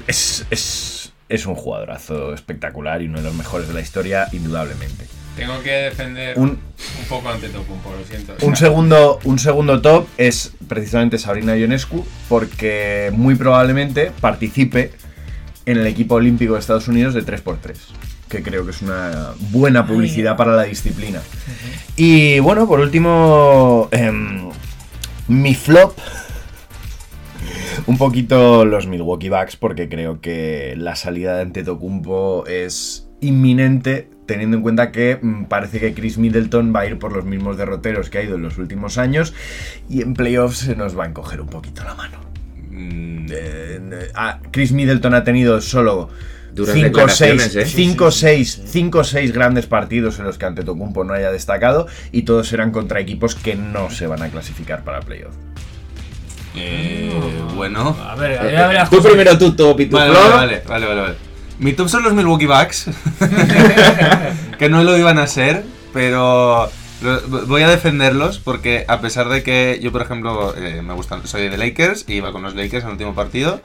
es, es, es un jugadorazo espectacular y uno de los mejores de la historia, indudablemente. Tengo que defender Un- un, poco ante Tocumpo, lo siento. Un segundo, un segundo top es precisamente Sabrina Ionescu, porque muy probablemente participe en el equipo olímpico de Estados Unidos de 3x3. que creo que es una buena publicidad para la disciplina. Y bueno, por último, em, mi flop. Un poquito los Milwaukee Bucks, porque creo que la salida de Antetokounmpo es inminente, teniendo en cuenta que mm, parece que Chris Middleton va a ir por los mismos derroteros que ha ido en los últimos años y en playoffs se nos va a encoger un poquito la mano. Mm, Eh, eh, ah, Chris Middleton ha tenido solo Duras 5 o declaraciones, 6 ¿eh? cinco, seis, cinco o seis grandes partidos en los que Antetokounmpo no haya destacado y todos eran contra equipos que no se van a clasificar para playoff. eh, bueno. A ver, a ver, a ver Tú primero tu top y tu Vale, vale, vale, vale, vale. Mi top son los Milwaukee Bucks. [LAUGHS] que no lo iban a ser, pero voy a defenderlos porque a pesar de que yo, por ejemplo, eh, me gustan, soy de Lakers y iba con los Lakers en el último partido.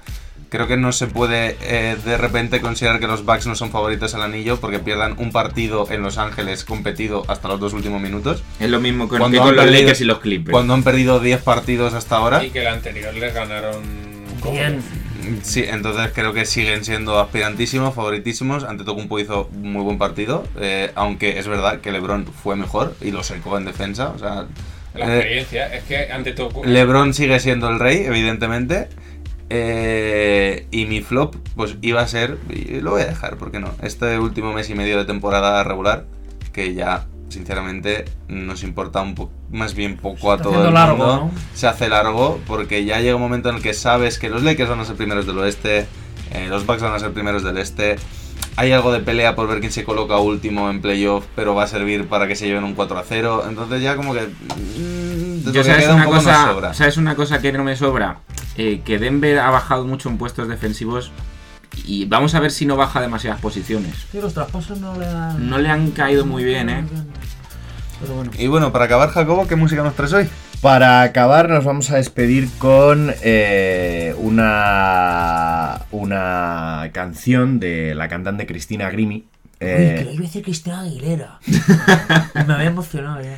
Creo que no se puede eh, de repente considerar que los Bucks no son favoritos al anillo porque pierdan un partido en Los Ángeles competido hasta los dos últimos minutos. Es lo mismo con, Cuando que con han los perdido- Lakers y los Clippers. Cuando han perdido 10 partidos hasta ahora. Y que el anterior les ganaron. Bien. Sí, entonces creo que siguen siendo aspirantísimos, favoritísimos. Antetokounmpo hizo un muy buen partido, eh, aunque es verdad que LeBron fue mejor y lo secó en defensa. O sea, La eh, experiencia es que ante todo. LeBron sigue siendo el rey, evidentemente. Eh, y mi flop, pues iba a ser, y lo voy a dejar, ¿por qué no? Este último mes y medio de temporada regular, que ya, sinceramente, nos importa un poco, más bien poco a está todo el largo, mundo. ¿no? Se hace largo, porque ya llega un momento en el que sabes que los Lakers van a ser primeros del oeste, eh, los Bucks van a ser primeros del este. Hay algo de pelea por ver quién se coloca último en playoff, pero va a servir para que se lleven un 4 a 0. Entonces ya como que... mm, lo Yo que sabes queda un una cosa, sobra. sabes una cosa que no me sobra, Eh, que Denver ha bajado mucho en puestos defensivos y vamos a ver si no baja demasiadas posiciones. Sí, los traspasos no le han. No le han caído muy bien, ¿eh? Pero bueno. Y bueno, para acabar, Jacobo, ¿qué música nos traes hoy? Para acabar nos vamos a despedir con eh, una, una canción de la cantante Cristina Grimi. Uy, eh, que le iba a decir Cristina Aguilera. [LAUGHS] Me había emocionado ya.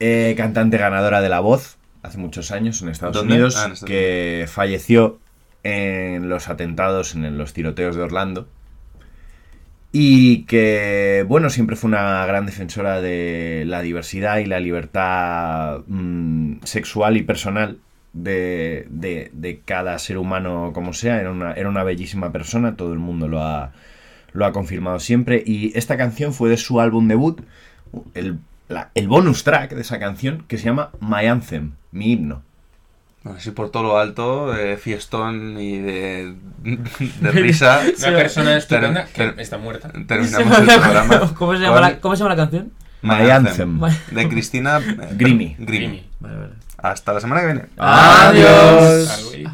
eh, cantante ganadora de La Voz hace muchos años en Estados ¿Dónde? Unidos, Ah, en Estados que falleció en los atentados, en los tiroteos de Orlando. Y que, bueno, siempre fue una gran defensora de la diversidad y la libertad mm, sexual y personal de, de- de cada ser humano como sea. Era una, era una bellísima persona, todo el mundo lo ha, lo ha confirmado siempre. Y esta canción fue de su álbum debut, el, el bonus track de esa canción, que se llama My Anthem, mi himno. Así por todo lo alto, de fiestón y de, [LAUGHS] de risa. Una persona estupenda que está muerta. Terminamos el [LAUGHS] programa. ¿Cómo se, llama la, ¿Cómo se llama la canción? My Anthem. De Cristina [LAUGHS] Grimi. Grimi. Vale, vale. Hasta la semana que viene. Adiós. Salud.